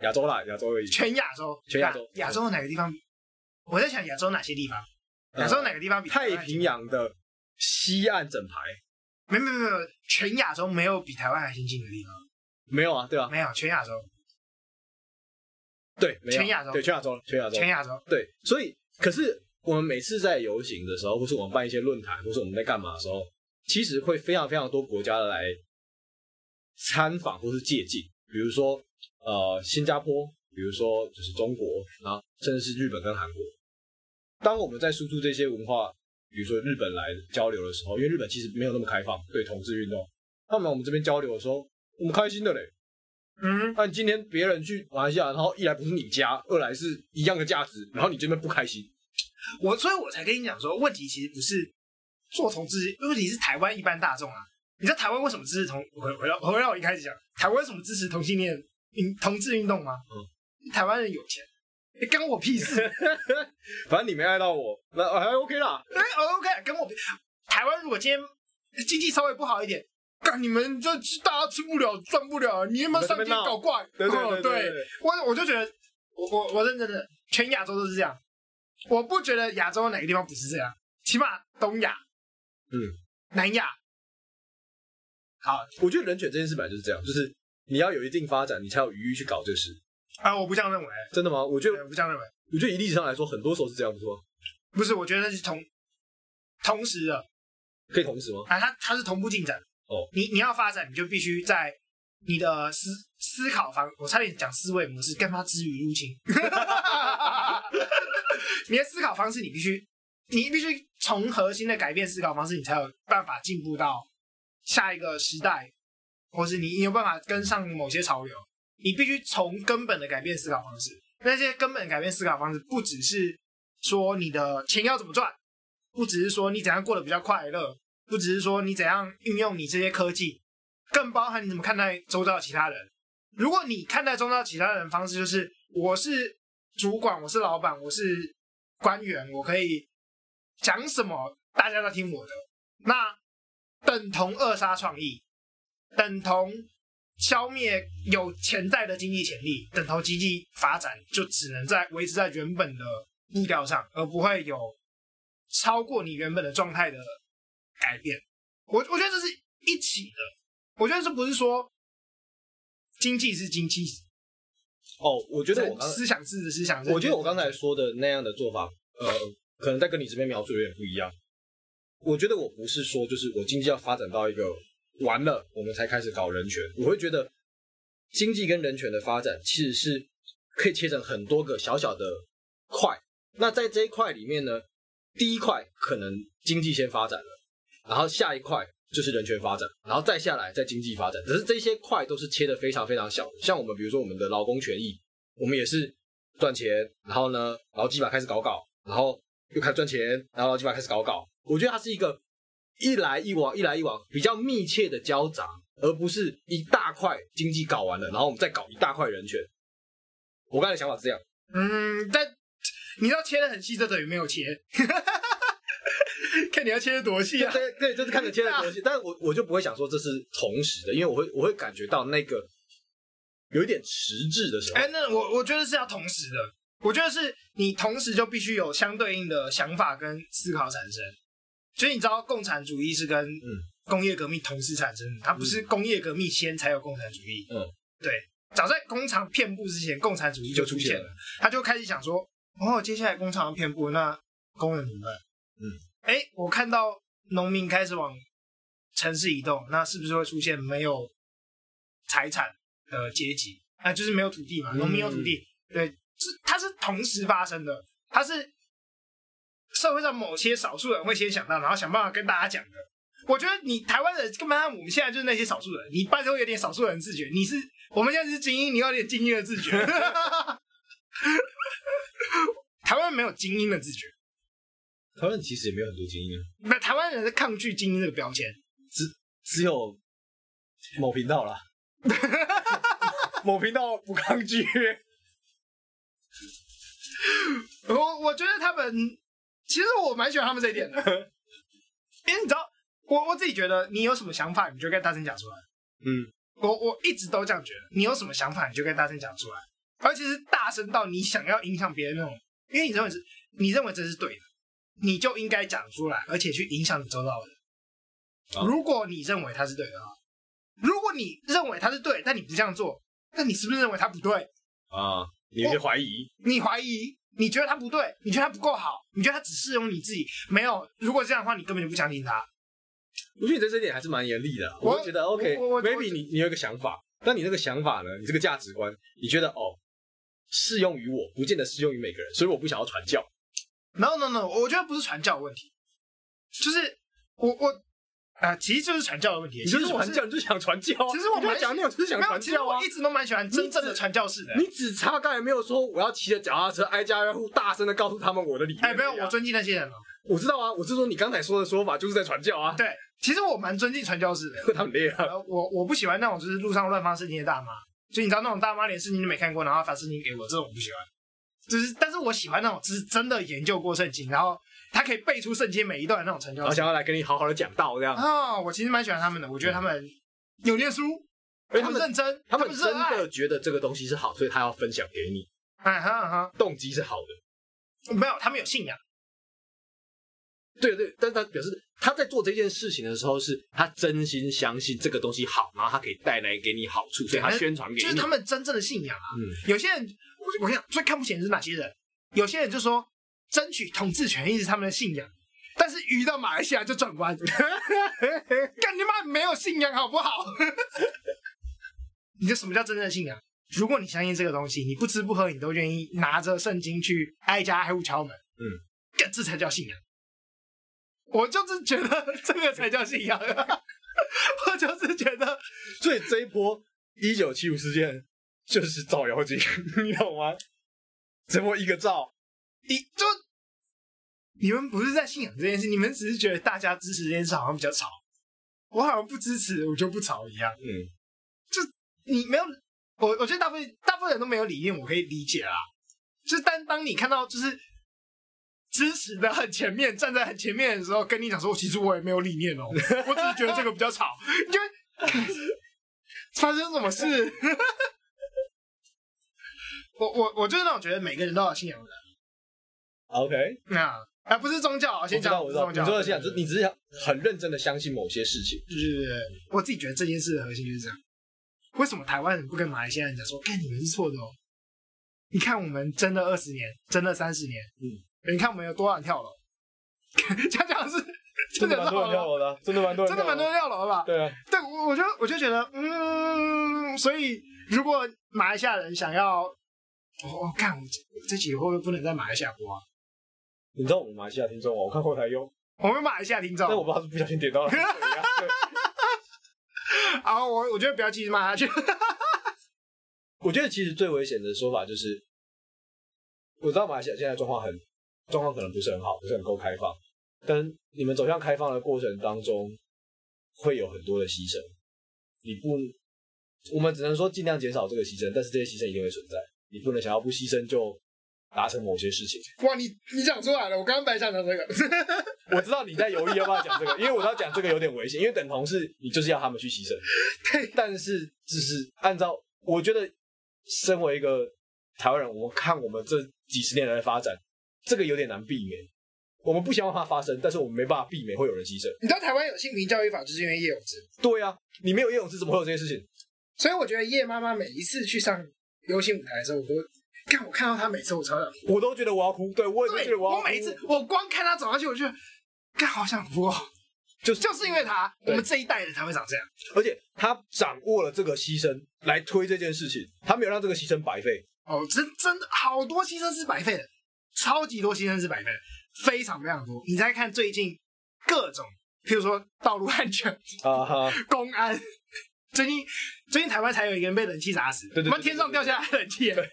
Speaker 1: 亚洲啦，亚洲而已，
Speaker 2: 全亚洲，
Speaker 1: 全亚洲，
Speaker 2: 亚洲哪个地方比？我在想亚洲哪些地方？亚洲哪个地方比
Speaker 1: 太平洋的西岸整排？
Speaker 2: 没没没有，全亚洲没有比台湾还先进的地方。
Speaker 1: 没有啊，对啊，
Speaker 2: 没有全亚洲。
Speaker 1: 对，没有
Speaker 2: 全亚洲，
Speaker 1: 对全亚洲，全亚洲，
Speaker 2: 全亚洲。
Speaker 1: 对，所以可是我们每次在游行的时候，或是我们办一些论坛，或是我们在干嘛的时候，其实会非常非常多国家的来参访或是借鉴，比如说呃新加坡，比如说就是中国，然后甚至是日本跟韩国。当我们在输出这些文化，比如说日本来交流的时候，因为日本其实没有那么开放对同志运动，那么我们这边交流的时候，我们开心的嘞。
Speaker 2: 嗯，
Speaker 1: 那你今天别人去马来西亚，然后一来不是你家，二来是一样的价值，然后你这边不开心，
Speaker 2: 我所以我才跟你讲说，问题其实不是做同志，问题是台湾一般大众啊。你知道台湾为什么支持同？回回到回到我一开始讲，台湾为什么支持同性恋运同志运动吗？嗯，台湾人有钱，欸，跟我屁事。
Speaker 1: 反正你没爱到我，那还 OK 啦。
Speaker 2: 哎，OK，跟我屁。台湾如果今天经济稍微不好一点，干你们这大家吃不了赚不了，你们上街搞怪。
Speaker 1: 对对对，对，对，对，
Speaker 2: 对，我我就觉得，我我我认真的，全亚洲都是这样。我不觉得亚洲哪个地方不是这样，起码东亚，嗯，南亚。好，
Speaker 1: 我觉得人权这件事本来就是这样，就是你要有一定发展，你才有余裕去搞这事。
Speaker 2: 啊，我不这样认为。
Speaker 1: 真的吗？我觉得
Speaker 2: 我不这样认为。
Speaker 1: 我觉得以历史上来说，很多时候是这样，不是吗？
Speaker 2: 不是，我觉得那是同同时的。
Speaker 1: 可以同时吗？
Speaker 2: 啊，它它是同步进展。哦，你你要发展，你就必须在你的思思考方，我差点讲思维模式，干嘛之于入侵？你的思考方式，你必须，你必须从核心的改变思考方式，你才有办法进步到。下一个时代，或是你你有办法跟上某些潮流，你必须从根本的改变思考方式。那些根本改变思考方式，不只是说你的钱要怎么赚，不只是说你怎样过得比较快乐，不只是说你怎样运用你这些科技，更包含你怎么看待周遭的其他人。如果你看待周遭其他人的方式就是我是主管，我是老板，我是官员，我可以讲什么，大家都听我的，那。等同扼杀创意，等同消灭有潜在的经济潜力，等同经济发展就只能在维持在原本的步调上，而不会有超过你原本的状态的改变。我我觉得这是一起的，我觉得这不是说经济是经济。
Speaker 1: 哦，我觉得我
Speaker 2: 思想是思想，
Speaker 1: 我觉得我刚才说的那样的做法，呃，可能在跟你这边描述有点不一样。我觉得我不是说，就是我经济要发展到一个完了，我们才开始搞人权。我会觉得经济跟人权的发展其实是可以切成很多个小小的块。那在这一块里面呢，第一块可能经济先发展了，然后下一块就是人权发展，然后再下来再经济发展。只是这些块都是切得非常非常小的。像我们比如说我们的劳工权益，我们也是赚钱，然后呢，劳基法开始搞搞，然后又开始赚钱，然后劳基法开始搞搞。我觉得它是一个一来一往、一来一往比较密切的交杂，而不是一大块经济搞完了，然后我们再搞一大块人权。我刚才想法是这样。
Speaker 2: 嗯，但你要切的很细，这等于没有切。看你要切的多细啊！
Speaker 1: 对对，就是看你切的多细。但是我我就不会想说这是同时的，因为我会我会感觉到那个有一点迟滞的时候。
Speaker 2: 哎，那我我觉得是要同时的。我觉得是你同时就必须有相对应的想法跟思考产生。所以你知道，共产主义是跟工业革命同时产生的，它不是工业革命先才有共产主义。嗯，对，早在工厂遍布之前，共产主义就出现了。他就开始想说，哦，接下来工厂要遍布，那工人怎么办？嗯，哎，我看到农民开始往城市移动，那是不是会出现没有财产的阶级？啊，就是没有土地嘛，农民有土地，对，是它是同时发生的，它是。社会上某些少数人会先想到，然后想办法跟大家讲的。我觉得你台湾人根本上我们现在就是那些少数人，你拜托有点少数人自觉。你是我们现在是精英，你要有点精英的自觉。台湾没有精英的自觉，
Speaker 1: 台湾其实也没有很多精英啊。
Speaker 2: 那台湾人是抗拒精英这个标签，
Speaker 1: 只只有某频道啦。某频道不抗拒。
Speaker 2: 我我觉得他们。其实我蛮喜欢他们这一点的，因为你知道，我我自己觉得，你有什么想法，你就该大声讲出来。嗯，我我一直都这样觉得，你有什么想法，你就该大声讲出来，而且是大声到你想要影响别人那种，因为你认为是，你认为这是对的，你就应该讲出来，而且去影响你周遭的人。啊。如果你认为他是对的，如果你认为他是对，但你不这样做，那你是不是认为他不对？
Speaker 1: 啊，你会怀疑？
Speaker 2: 你怀疑？你觉得他不对，你觉得他不够好，你觉得他只适用你自己，没有。如果这样的话，你根本就不相信他。
Speaker 1: 我觉得你在这点还是蛮严厉的。我觉得 OK，maybe 你你有一个想法，但你那个想法呢？你这个价值观，你觉得哦，适用于我，不见得适用于每个人，所以我不想要传教。
Speaker 2: No no no，我觉得不是传教的问题，就是我我。啊、呃，其实就是传教的问题。
Speaker 1: 你就是传教，你就想传教。
Speaker 2: 其实我蛮
Speaker 1: 讲那种，就是想传教啊。
Speaker 2: 我一直都蛮喜欢真正的传教士的。
Speaker 1: 你只差刚才没有说我要骑着脚踏车挨家挨户大声的告诉他们我的理念。
Speaker 2: 哎，没有，我尊敬那些人了。
Speaker 1: 我知道啊，我是说你刚才说的说法就是在传教啊。
Speaker 2: 对，其实我蛮尊敬传教士的。
Speaker 1: 他们厉害。
Speaker 2: 我我不喜欢那种就是路上乱发视频的大妈。就你知道那种大妈连圣经都没看过，然后发圣经给我，这种我不喜欢。就是，但是我喜欢那种，就是真的研究过圣经，然后他可以背出圣经每一段的那种成就。
Speaker 1: 我想要来跟你好好的讲道这样。
Speaker 2: 哦，我其实蛮喜欢他们的，我觉得他们有念书，
Speaker 1: 而且
Speaker 2: 他们认真，
Speaker 1: 他们真的觉得这个东西是好，所以他要分享给你。
Speaker 2: 啊哈啊哈，
Speaker 1: 动机是好的。
Speaker 2: 没有，他们有信仰。
Speaker 1: 对对，但是他表示他在做这件事情的时候，是他真心相信这个东西好，然后他可以带来给你好处，所以他宣传给你。
Speaker 2: 就是他们真正的信仰啊。嗯，有些人，我我跟你讲，最看不起的是哪些人？有些人就说争取统治权一直是他们的信仰，但是遇到马来西亚就转弯，干你妈没有信仰好不好？你这什么叫真正的信仰？如果你相信这个东西，你不吃不喝，你都愿意拿着圣经去挨家挨户敲门，嗯，干这才叫信仰。我就是觉得这个才叫信仰，我就是觉得，
Speaker 1: 所以这一波一九七五事件就是造妖精，你懂吗？这波一个造，
Speaker 2: 一就你们不是在信仰这件事，你们只是觉得大家支持这件事好像比较吵，我好像不支持，我就不吵一样。嗯，就你没有，我我觉得大部分大部分人都没有理念，我可以理解啦。就是但当你看到就是。支持的很前面，站在很前面的时候，跟你讲说，其实我也没有理念哦，我只是觉得这个比较吵。你就 发生什么事？我我我就是那种觉得每个人都有信仰的人。
Speaker 1: OK，
Speaker 2: 那啊不是宗教，先讲我是宗教。
Speaker 1: 你说的信仰，你只是很认真的相信某些事情。
Speaker 2: 对对对，我自己觉得这件事的核心就是这样。为什么台湾人不跟马来西亚人讲说，看你们是错的哦？你看我们争了二十年，争了三十年，嗯。你看我们有多少人跳楼？讲讲是
Speaker 1: 真的蛮多人跳楼的，真的蛮多人，
Speaker 2: 真的蛮多人跳楼的吧？
Speaker 1: 对啊，
Speaker 2: 对，我我就我就觉得，嗯，所以如果马来西亚人想要，我我看我这集会不会不能在马来西亚播啊？
Speaker 1: 你知道我们马来西亚听众吗？我看后台有，
Speaker 2: 我们马来西亚听众，
Speaker 1: 但我不知道是不小心点到了。
Speaker 2: 好，我我觉得不要继续骂下去。
Speaker 1: 我觉得其实最危险的说法就是，我知道马来西亚现在状况很。状况可能不是很好，不是很够开放，但你们走向开放的过程当中，会有很多的牺牲。你不，我们只能说尽量减少这个牺牲，但是这些牺牲一定会存在。你不能想要不牺牲就达成某些事情。
Speaker 2: 哇，你你讲出来了，我刚刚白讲的这个，
Speaker 1: 我知道你在犹豫要不要讲这个，因为我知道讲这个有点危险，因为等同是你就是要他们去牺牲。
Speaker 2: 对，
Speaker 1: 但是只是按照我觉得，身为一个台湾人，我们看我们这几十年来的发展。这个有点难避免，我们不希望它发生，但是我们没办法避免会有人牺牲。
Speaker 2: 你知道台湾有性平教育法，就是因为叶永志。
Speaker 1: 对啊，你没有叶永志，怎么会有这件事情？
Speaker 2: 所以我觉得叶妈妈每一次去上流行舞台的时候，我都看我看到他每次我超想哭，
Speaker 1: 我都觉得我要哭。对，我也觉得我
Speaker 2: 每一次我光看他走下去，我就看好想哭哦。就就是因为他，我们这一代人才会长这样。
Speaker 1: 而且他掌握了这个牺牲来推这件事情，他没有让这个牺牲白费。
Speaker 2: 哦，真真的好多牺牲是白费的。超级多牺牲是白费的，非常非常多。你再看最近各种，譬如说道路安全 啊哈，公安，最近最近台湾才有一个人被冷气砸死，对对，对，天上掉下来冷气。对，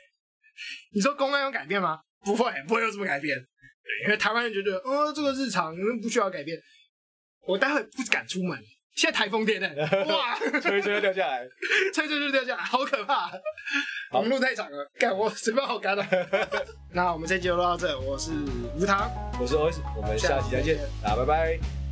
Speaker 2: 你说公安有改变吗？不会，不会有什么改变。因为台湾人觉得，哦，这个日常不需要改变。我待会不敢出门。现在台风天呢，哇，
Speaker 1: 吹吹就掉下来，
Speaker 2: 吹吹就掉下来，好可怕！我们路太长了，干我嘴巴好干了。那我们这集就录到这，我是吴糖，
Speaker 1: 我是 OS，我们下期再见，大家拜拜。